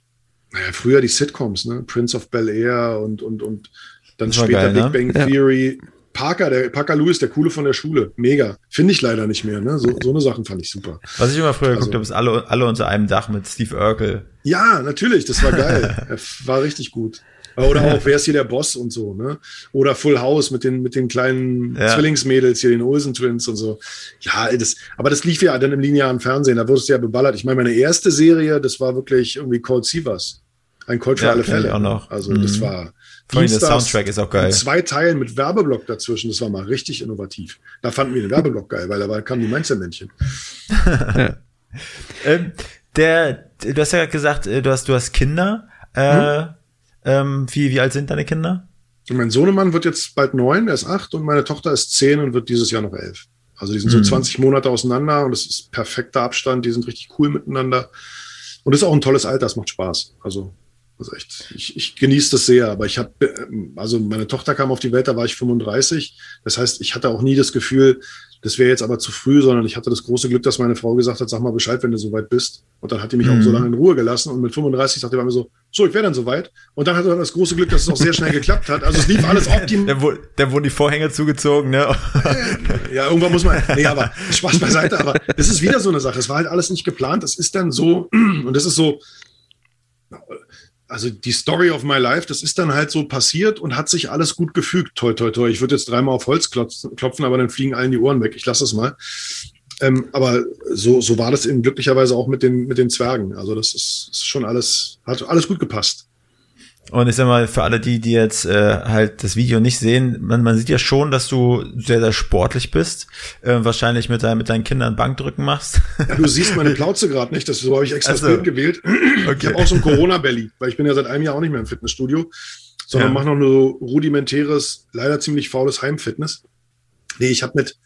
Naja, früher die Sitcoms, ne? Prince of Bel Air und, und, und dann später geil, ne? Big Bang Theory. Ja. Parker, der Parker Lewis, der Coole von der Schule. Mega. Finde ich leider nicht mehr. Ne? So, so eine Sachen fand ich super. Was ich immer früher also, geguckt habe, ist alle, alle unter einem Dach mit Steve Urkel. Ja, natürlich. Das war geil. war richtig gut. Oder auch, wer ist hier der Boss und so, ne? Oder Full House mit den, mit den kleinen ja. Zwillingsmädels hier, den Olsen Twins und so. Ja, das, aber das lief ja dann im linearen Fernsehen, da wurdest du ja beballert. Ich meine, meine erste Serie, das war wirklich irgendwie Cold Seavers. Ein Cold für ja, alle Fälle. Auch noch. Also, mhm. das war. Vor allem der Soundtrack ist auch geil. Zwei Teilen mit Werbeblock dazwischen, das war mal richtig innovativ. Da fanden wir den Werbeblock geil, weil da kamen die Mainzer-Männchen. ähm, der, du hast ja gesagt, äh, du hast, du hast Kinder. Äh, mhm. Ähm, wie, wie alt sind deine Kinder? mein Sohnemann wird jetzt bald neun, er ist acht und meine Tochter ist zehn und wird dieses Jahr noch elf. Also die sind so 20 mhm. Monate auseinander und das ist perfekter Abstand, die sind richtig cool miteinander. Und ist auch ein tolles Alter, es macht Spaß. Also, das ist echt, ich, ich genieße das sehr, aber ich habe, also meine Tochter kam auf die Welt, da war ich 35. Das heißt, ich hatte auch nie das Gefühl, das wäre jetzt aber zu früh, sondern ich hatte das große Glück, dass meine Frau gesagt hat, sag mal Bescheid, wenn du soweit bist. Und dann hat die mich mhm. auch so mhm. lange in Ruhe gelassen. Und mit 35 sagte die mir so, so, ich wäre dann soweit. Und dann hatte er das große Glück, dass es auch sehr schnell geklappt hat. Also es lief alles optimal. Dann, dann wurden die Vorhänge zugezogen, ne? ja, irgendwann muss man, nee, aber Spaß beiseite. Aber das ist wieder so eine Sache. Es war halt alles nicht geplant. Es ist dann so, und das ist so, also die Story of my life, das ist dann halt so passiert und hat sich alles gut gefügt. Toi, toi, toi. Ich würde jetzt dreimal auf Holz klopfen, aber dann fliegen allen die Ohren weg. Ich lasse es mal. Ähm, aber so, so war das eben glücklicherweise auch mit den, mit den Zwergen. Also das ist, ist schon alles, hat alles gut gepasst. Und ich sag mal, für alle die, die jetzt äh, halt das Video nicht sehen, man, man sieht ja schon, dass du sehr, sehr sportlich bist. Äh, wahrscheinlich mit, dein, mit deinen Kindern Bankdrücken machst. Ja, du siehst meine Plauze gerade nicht, das so habe ich extra also, das Bild gewählt. Okay. Ich habe auch so ein Corona-Belly, weil ich bin ja seit einem Jahr auch nicht mehr im Fitnessstudio, sondern ja. mache noch nur so rudimentäres, leider ziemlich faules Heimfitness. Nee, ich habe mit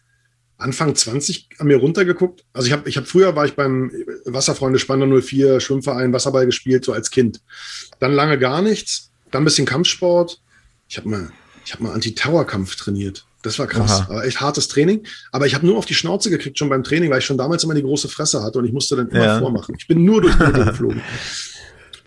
Anfang 20 an mir runtergeguckt. Also ich habe ich hab früher war ich beim Wasserfreunde Spanner 04 Schwimmverein Wasserball gespielt so als Kind. Dann lange gar nichts, dann ein bisschen Kampfsport. Ich habe mal ich habe mal Antiterrorkampf trainiert. Das war krass, aber echt hartes Training. Aber ich habe nur auf die Schnauze gekriegt schon beim Training, weil ich schon damals immer die große Fresse hatte und ich musste dann immer ja. vormachen. Ich bin nur durch die Mitte geflogen.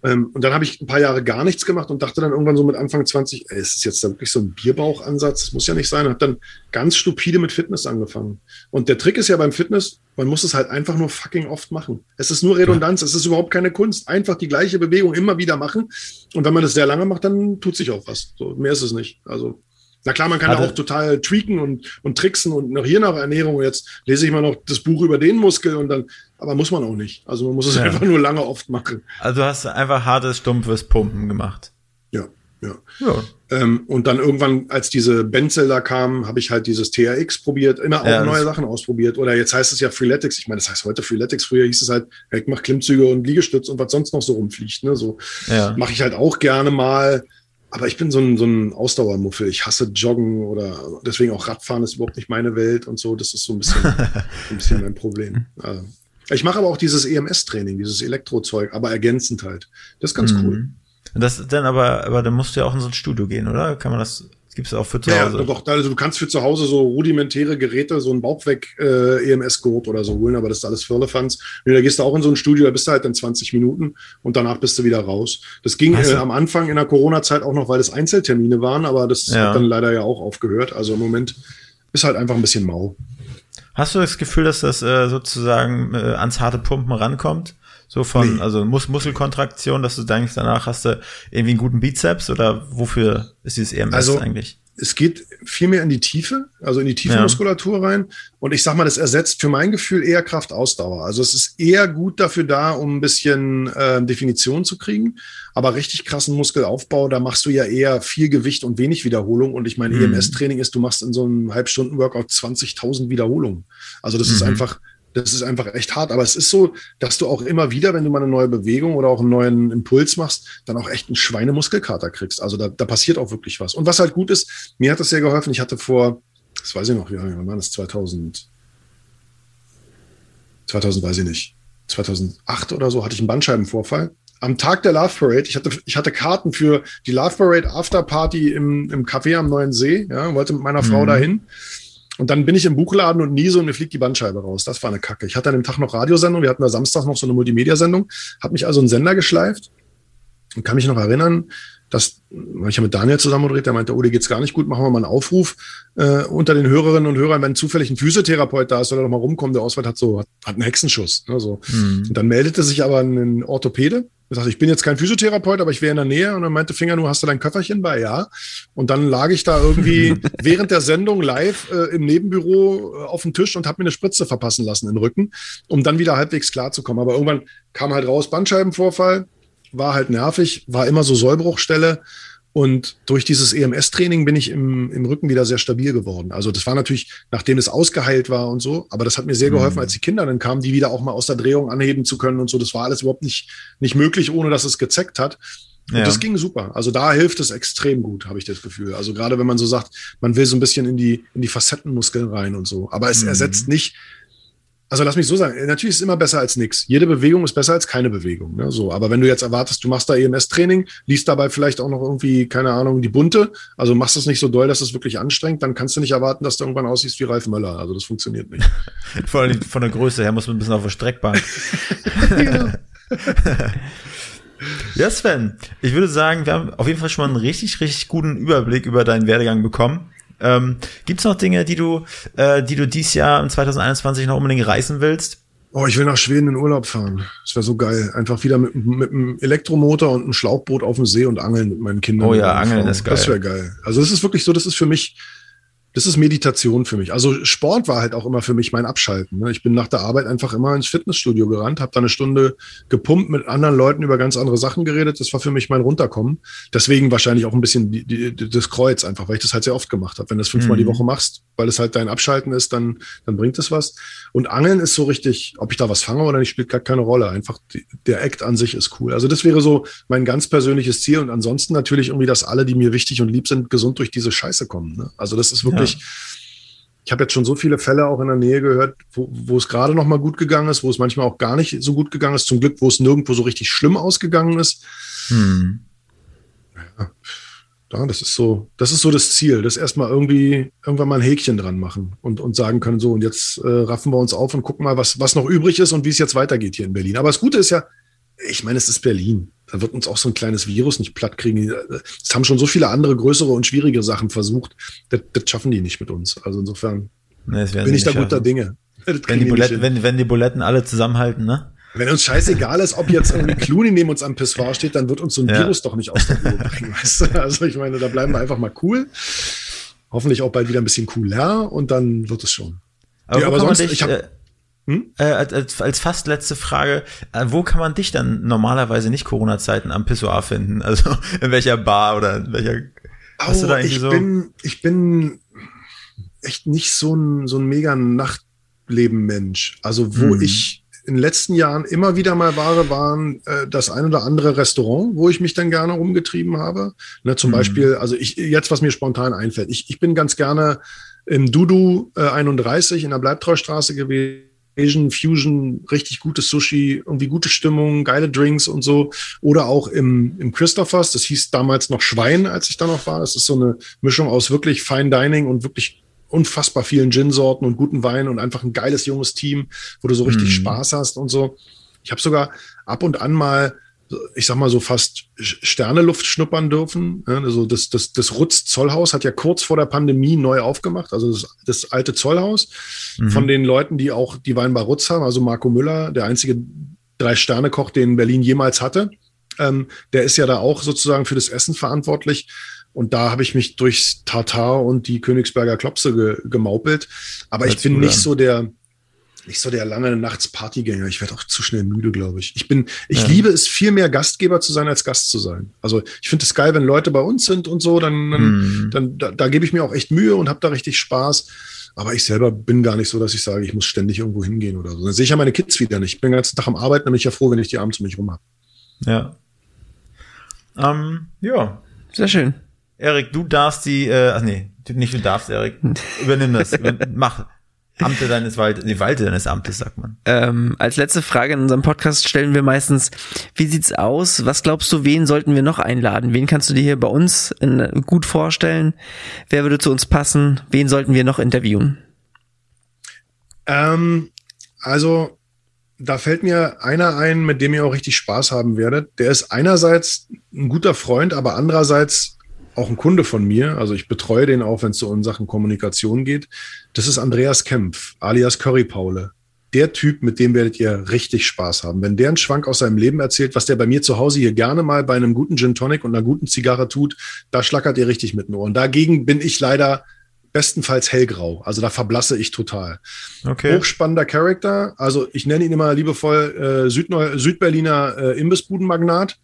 Ähm, und dann habe ich ein paar Jahre gar nichts gemacht und dachte dann irgendwann so mit Anfang 20, ey, ist das jetzt da wirklich so ein Bierbauchansatz? Das muss ja nicht sein. Und habe dann ganz stupide mit Fitness angefangen. Und der Trick ist ja beim Fitness, man muss es halt einfach nur fucking oft machen. Es ist nur Redundanz, es ist überhaupt keine Kunst. Einfach die gleiche Bewegung immer wieder machen. Und wenn man das sehr lange macht, dann tut sich auch was. So, mehr ist es nicht. Also na klar, man kann Hatte. auch total tweaken und, und tricksen und noch hier nach Ernährung. Jetzt lese ich mal noch das Buch über den Muskel und dann, aber muss man auch nicht. Also man muss es ja. einfach nur lange oft machen. Also du hast einfach hartes, stumpfes Pumpen gemacht. Ja, ja. ja. Ähm, und dann irgendwann, als diese Benzel da kamen, habe ich halt dieses TRX probiert, immer auch ja, neue Sachen ausprobiert. Oder jetzt heißt es ja Freeletics. Ich meine, das heißt heute Freeletics. Früher hieß es halt, ich mache Klimmzüge und Liegestütz und was sonst noch so rumfliegt. Ne? So ja. mache ich halt auch gerne mal. Aber ich bin so ein, so ein Ausdauermuffel. Ich hasse Joggen oder deswegen auch Radfahren ist überhaupt nicht meine Welt und so. Das ist so ein bisschen, ein bisschen mein Problem. Also, ich mache aber auch dieses EMS-Training, dieses Elektrozeug, aber ergänzend halt. Das ist ganz mhm. cool. Das dann aber, aber dann musst du ja auch in so ein Studio gehen, oder? Kann man das Gibt es auch für zu Hause? Ja, doch, also du kannst für zu Hause so rudimentäre Geräte, so ein Bauchweg-EMS-Gurt äh, oder so holen, aber das ist alles Firlefanz. Da gehst du auch in so ein Studio, da bist du halt dann 20 Minuten und danach bist du wieder raus. Das ging äh, am Anfang in der Corona-Zeit auch noch, weil es Einzeltermine waren, aber das ja. hat dann leider ja auch aufgehört. Also im Moment ist halt einfach ein bisschen mau. Hast du das Gefühl, dass das äh, sozusagen äh, ans harte Pumpen rankommt? So von, nee. also Mus Muskelkontraktion, dass du denkst, danach hast du irgendwie einen guten Bizeps oder wofür ist dieses EMS also, eigentlich? Es geht viel mehr in die Tiefe, also in die tiefe ja. Muskulatur rein. Und ich sag mal, das ersetzt für mein Gefühl eher Kraftausdauer. Also es ist eher gut dafür da, um ein bisschen äh, Definition zu kriegen. Aber richtig krassen Muskelaufbau, da machst du ja eher viel Gewicht und wenig Wiederholung. Und ich meine, mhm. EMS-Training ist, du machst in so einem Halbstunden-Workout 20.000 Wiederholungen. Also das mhm. ist einfach Das ist einfach echt hart. Aber es ist so, dass du auch immer wieder, wenn du mal eine neue Bewegung oder auch einen neuen Impuls machst, dann auch echt einen Schweinemuskelkater kriegst. Also da, da passiert auch wirklich was. Und was halt gut ist, mir hat das sehr geholfen. Ich hatte vor, das weiß ich noch, wie lange war das? 2000, 2000 weiß ich nicht, 2008 oder so hatte ich einen Bandscheibenvorfall am Tag der Love Parade, ich hatte, ich hatte Karten für die Love Parade After Party im, im Café am Neuen See, ja, wollte mit meiner Frau mhm. dahin. Und dann bin ich im Buchladen und niese und mir fliegt die Bandscheibe raus. Das war eine Kacke. Ich hatte an dem Tag noch Radiosendung. Wir hatten da Samstag noch so eine Multimedia-Sendung. Hab mich also einen Sender geschleift und kann mich noch erinnern, dass ich habe mit Daniel zusammen moderiert, der meinte, oh, dir geht's gar nicht gut, machen wir mal einen Aufruf äh, unter den Hörerinnen und Hörern, wenn zufällig ein Physiotherapeut da ist, soll er doch mal rumkommen, der Ausweit hat so, hat, hat einen Hexenschuss. Ne, so. Mhm. Und dann meldete sich aber ein Orthopäde, er sagte, ich bin jetzt kein Physiotherapeut, aber ich wäre in der Nähe. Und dann meinte Finger, du hast du dein Köfferchen bei? Ja. Und dann lag ich da irgendwie während der Sendung live äh, im Nebenbüro äh, auf dem Tisch und habe mir eine Spritze verpassen lassen in den Rücken, um dann wieder halbwegs klarzukommen. Aber irgendwann kam halt raus, Bandscheibenvorfall, war halt nervig, war immer so Sollbruchstelle. Und durch dieses EMS-Training bin ich im, im Rücken wieder sehr stabil geworden. Also das war natürlich, nachdem es ausgeheilt war und so, aber das hat mir sehr geholfen, mhm. als die Kinder dann kamen, die wieder auch mal aus der Drehung anheben zu können und so. Das war alles überhaupt nicht, nicht möglich, ohne dass es gezeckt hat. Und ja. das ging super. Also da hilft es extrem gut, habe ich das Gefühl. Also gerade wenn man so sagt, man will so ein bisschen in die, in die Facettenmuskeln rein und so. Aber es mhm. ersetzt nicht also lass mich so sagen, natürlich ist es immer besser als nichts. Jede Bewegung ist besser als keine Bewegung. Ne? So, aber wenn du jetzt erwartest, du machst da EMS-Training, liest dabei vielleicht auch noch irgendwie, keine Ahnung, die bunte, also machst es nicht so doll, dass es wirklich anstrengt, dann kannst du nicht erwarten, dass du irgendwann aussiehst wie Ralf Möller. Also das funktioniert nicht. Vor allem von der Größe her muss man ein bisschen auf der Streckbank. ja, Sven, ich würde sagen, wir haben auf jeden Fall schon mal einen richtig, richtig guten Überblick über deinen Werdegang bekommen. Ähm, Gibt es noch Dinge, die du, äh, die du dieses Jahr im 2021 noch unbedingt reisen willst? Oh, ich will nach Schweden in Urlaub fahren. Das wäre so geil. Einfach wieder mit, mit einem Elektromotor und einem Schlauchboot auf dem See und angeln mit meinen Kindern. Oh ja, Angeln ist geil. Das wäre geil. Also es ist wirklich so, das ist für mich das ist Meditation für mich. Also Sport war halt auch immer für mich mein Abschalten. Ne? Ich bin nach der Arbeit einfach immer ins Fitnessstudio gerannt, habe da eine Stunde gepumpt, mit anderen Leuten über ganz andere Sachen geredet. Das war für mich mein Runterkommen. Deswegen wahrscheinlich auch ein bisschen die, die, das Kreuz einfach, weil ich das halt sehr oft gemacht habe. Wenn du das fünfmal mhm. die Woche machst, weil es halt dein Abschalten ist, dann, dann bringt es was. Und Angeln ist so richtig, ob ich da was fange oder nicht, spielt gar keine Rolle. Einfach die, der Act an sich ist cool. Also das wäre so mein ganz persönliches Ziel. Und ansonsten natürlich irgendwie, dass alle, die mir wichtig und lieb sind, gesund durch diese Scheiße kommen. Ne? Also das ist wirklich wirklich, ich habe jetzt schon so viele Fälle auch in der Nähe gehört, wo, wo es gerade noch mal gut gegangen ist, wo es manchmal auch gar nicht so gut gegangen ist. Zum Glück, wo es nirgendwo so richtig schlimm ausgegangen ist. Hm. Ja, ja, das ist so, das ist so das Ziel, das erstmal irgendwie irgendwann mal ein Häkchen dran machen und, und sagen können, so, und jetzt äh, raffen wir uns auf und gucken mal, was, was noch übrig ist und wie es jetzt weitergeht hier in Berlin. Aber das Gute ist ja, ich meine, es ist Berlin. Da wird uns auch so ein kleines Virus nicht platt kriegen. Es haben schon so viele andere größere und schwierige Sachen versucht. Das, das schaffen die nicht mit uns. Also insofern nee, bin ich da guter Dinge. Wenn die, Buletten, wenn, wenn die Buletten alle zusammenhalten, ne? Wenn uns scheißegal ist, ob jetzt irgendwie Clooney neben uns am Pissoir steht, dann wird uns so ein ja. Virus doch nicht aus der Ruhe bringen, weißt du? Also ich meine, da bleiben wir einfach mal cool. Hoffentlich auch bald wieder ein bisschen cooler und dann wird es schon. Aber, ja, aber sonst, dich, ich habe äh, hm? Äh, als, als fast letzte Frage, äh, wo kann man dich dann normalerweise nicht Corona-Zeiten am Pissoir finden? Also in welcher Bar oder in welcher hast du da ich so? Bin, ich bin echt nicht so ein, so ein mega Nachtleben-Mensch. Also wo hm. ich in den letzten Jahren immer wieder mal war, waren äh, das ein oder andere Restaurant, wo ich mich dann gerne rumgetrieben habe. Ne, zum hm. Beispiel, also ich jetzt, was mir spontan einfällt, ich, ich bin ganz gerne im Dudu äh, 31 in der Bleibtreustraße gewesen Asian Fusion, richtig gutes Sushi, irgendwie gute Stimmung, geile Drinks und so. Oder auch im, im Christophers, das hieß damals noch Schwein, als ich da noch war. Das ist so eine Mischung aus wirklich Fine Dining und wirklich unfassbar vielen Gin-Sorten und guten Wein und einfach ein geiles junges Team, wo du so richtig mm. Spaß hast und so. Ich habe sogar ab und an mal ich sag mal so fast Sterneluft schnuppern dürfen. Also das, das, das Rutz Zollhaus hat ja kurz vor der Pandemie neu aufgemacht, also das, das alte Zollhaus mhm. von den Leuten, die auch die Weinbar Rutz haben, also Marco Müller, der einzige Drei-Sterne-Koch, den Berlin jemals hatte. Ähm, der ist ja da auch sozusagen für das Essen verantwortlich. Und da habe ich mich durchs Tartar und die Königsberger Klopse ge, gemaupelt. Aber Hört ich bin nicht an. so der, nicht so der lange nachts Partygänger. Ich werde auch zu schnell müde, glaube ich. Ich bin, ich ja. liebe es viel mehr Gastgeber zu sein als Gast zu sein. Also ich finde es geil, wenn Leute bei uns sind und so, dann, dann, hm. dann da, da gebe ich mir auch echt Mühe und habe da richtig Spaß. Aber ich selber bin gar nicht so, dass ich sage, ich muss ständig irgendwo hingehen oder so. Dann sehe ich ja meine Kids wieder nicht. Ich bin den ganzen Tag am Arbeiten, nämlich ja froh, wenn ich die abends um mich rum habe. Ja. Ähm, ja. Sehr schön. Erik, du darfst die, äh, ach nee, nicht du darfst, Erik. Übernimm das. Mach. Amte deines Waldes, die Walte deines Amtes, sagt man. Ähm, als letzte Frage in unserem Podcast stellen wir meistens, wie sieht's aus? Was glaubst du, wen sollten wir noch einladen? Wen kannst du dir hier bei uns in, gut vorstellen? Wer würde zu uns passen? Wen sollten wir noch interviewen? Ähm, also, da fällt mir einer ein, mit dem ihr auch richtig Spaß haben werdet. Der ist einerseits ein guter Freund, aber andererseits auch ein Kunde von mir. Also ich betreue den auch, wenn es so in Sachen Kommunikation geht. Das ist Andreas Kempf, alias Curry Paule. Der Typ, mit dem werdet ihr richtig Spaß haben. Wenn der einen Schwank aus seinem Leben erzählt, was der bei mir zu Hause hier gerne mal bei einem guten Gin Tonic und einer guten Zigarre tut, da schlackert ihr richtig mit den Ohren. Dagegen bin ich leider bestenfalls hellgrau. Also da verblasse ich total. Okay. Hochspannender Charakter. Also ich nenne ihn immer liebevoll äh, Südneu Südberliner äh, Imbissbudenmagnat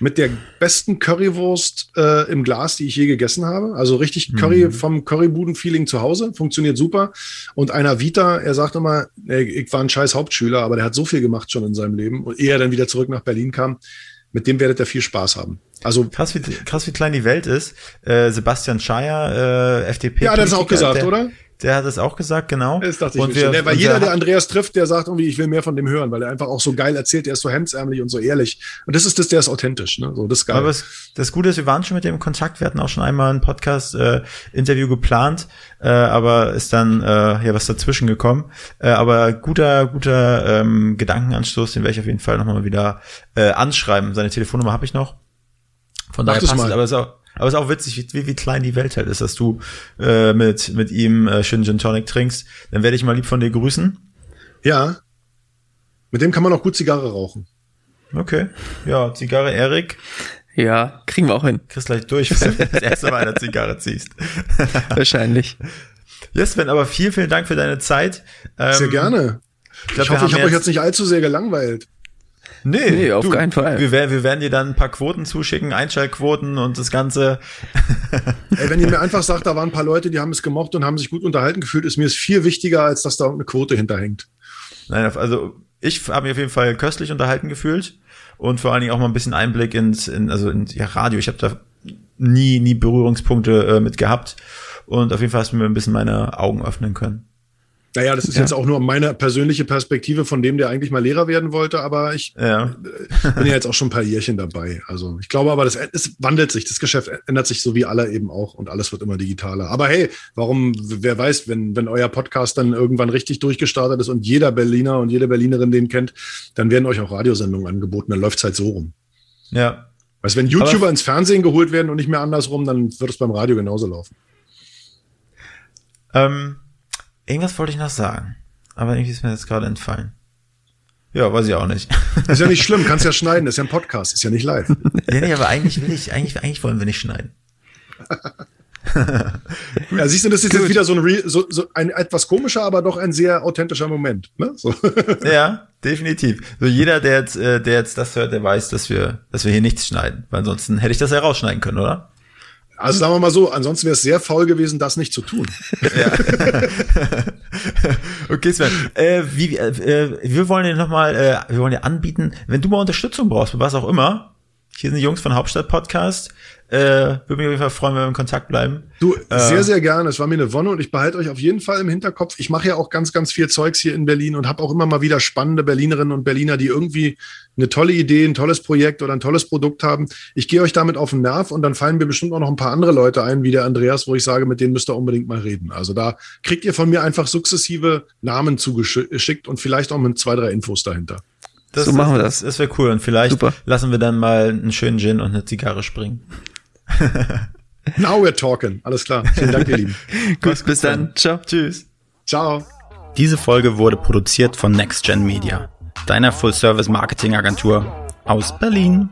mit der besten Currywurst äh, im Glas, die ich je gegessen habe. Also richtig Curry mhm. vom Currybuden-Feeling zu Hause. Funktioniert super. Und einer Vita, er sagt immer, ey, ich war ein scheiß Hauptschüler, aber der hat so viel gemacht schon in seinem Leben. Und ehe er dann wieder zurück nach Berlin kam, mit dem werdet ihr viel Spaß haben. Also krass wie, krass, wie klein die Welt ist. Äh, Sebastian Scheier, äh, FDP. Ja, das auch gesagt, der, oder? Der hat es auch gesagt, genau. Das dachte ich und wir, weil jeder, der Andreas trifft, der sagt irgendwie, ich will mehr von dem hören, weil er einfach auch so geil erzählt, er ist so hemdsärmlich und so ehrlich. Und das ist das, der ist authentisch, ne? So, das ist geil. Aber es, das Gute ist, wir waren schon mit dem in Kontakt, wir hatten auch schon einmal ein Podcast-Interview äh, geplant, äh, aber ist dann äh, ja was dazwischen gekommen. Äh, aber guter, guter ähm, Gedankenanstoß, den werde ich auf jeden Fall nochmal wieder äh, anschreiben. Seine Telefonnummer habe ich noch. Von daher passt es, aber es ist auch aber es ist auch witzig, wie, wie klein die Welt halt ist, dass du äh, mit, mit ihm äh, schön Gin Tonic trinkst. Dann werde ich mal lieb von dir grüßen. Ja. Mit dem kann man auch gut Zigarre rauchen. Okay. Ja, Zigarre Erik. Ja, kriegen wir auch hin. Kriegst gleich durch, wenn du das erste Mal eine Zigarre ziehst. Wahrscheinlich. Yes, Sven, aber vielen, vielen Dank für deine Zeit. Ähm, sehr gerne. Ich, glaub, ich hoffe, ich habe euch jetzt nicht allzu sehr gelangweilt. Nee, nee auf du, keinen Fall. Wir, werden, wir werden dir dann ein paar Quoten zuschicken, Einschaltquoten und das Ganze. Ey, wenn ihr mir einfach sagt, da waren ein paar Leute, die haben es gemocht und haben sich gut unterhalten gefühlt, ist mir es viel wichtiger, als dass da eine Quote hinterhängt. Nein, also ich habe mich auf jeden Fall köstlich unterhalten gefühlt und vor allen Dingen auch mal ein bisschen Einblick ins, in, also in ja, Radio. Ich habe da nie, nie Berührungspunkte äh, mit gehabt und auf jeden Fall hast du mir ein bisschen meine Augen öffnen können. Naja, das ist ja. jetzt auch nur meine persönliche Perspektive von dem, der eigentlich mal Lehrer werden wollte, aber ich ja. Äh, bin ja jetzt auch schon ein paar Jährchen dabei. Also ich glaube aber, das, es wandelt sich, das Geschäft ändert sich so wie alle eben auch und alles wird immer digitaler. Aber hey, warum, wer weiß, wenn, wenn euer Podcast dann irgendwann richtig durchgestartet ist und jeder Berliner und jede Berlinerin den kennt, dann werden euch auch Radiosendungen angeboten, dann läuft's halt so rum. Ja. Weißt wenn YouTuber aber ins Fernsehen geholt werden und nicht mehr andersrum, dann wird es beim Radio genauso laufen. Ähm Irgendwas wollte ich noch sagen. Aber irgendwie ist mir jetzt gerade entfallen. Ja, weiß ich auch nicht. Ist ja nicht schlimm, kannst ja schneiden, ist ja ein Podcast, ist ja nicht live. ja, nee, aber eigentlich will ich, eigentlich, eigentlich wollen wir nicht schneiden. ja, siehst du, das ist Gut. jetzt wieder so ein, so, so ein etwas komischer, aber doch ein sehr authentischer Moment. Ne? So. ja, definitiv. So jeder, der jetzt, äh, der jetzt das hört, der weiß, dass wir, dass wir hier nichts schneiden. Weil ansonsten hätte ich das ja rausschneiden können, oder? Also sagen wir mal so, ansonsten wäre es sehr faul gewesen, das nicht zu tun. Ja. okay, Sven. Äh, wie, äh, wir wollen dir nochmal, äh, wir wollen dir anbieten, wenn du mal Unterstützung brauchst, was auch immer, hier sind die Jungs von Hauptstadt Podcast. Äh, würde mich auf jeden Fall freuen, wenn wir in Kontakt bleiben. Du, äh, sehr, sehr gerne. Es war mir eine Wonne und ich behalte euch auf jeden Fall im Hinterkopf. Ich mache ja auch ganz, ganz viel Zeugs hier in Berlin und habe auch immer mal wieder spannende Berlinerinnen und Berliner, die irgendwie eine tolle Idee, ein tolles Projekt oder ein tolles Produkt haben. Ich gehe euch damit auf den Nerv und dann fallen mir bestimmt auch noch ein paar andere Leute ein, wie der Andreas, wo ich sage, mit denen müsst ihr unbedingt mal reden. Also da kriegt ihr von mir einfach sukzessive Namen zugeschickt und vielleicht auch mit zwei, drei Infos dahinter. Das, so machen wir das. Das wäre cool. Und vielleicht Super. lassen wir dann mal einen schönen Gin und eine Zigarre springen. Now we're talking. Alles klar. Vielen Dank, ihr Lieben. gut, bis dann. Ciao. Tschüss. Ciao. Diese Folge wurde produziert von NextGen Media, deiner Full-Service-Marketing-Agentur aus Berlin.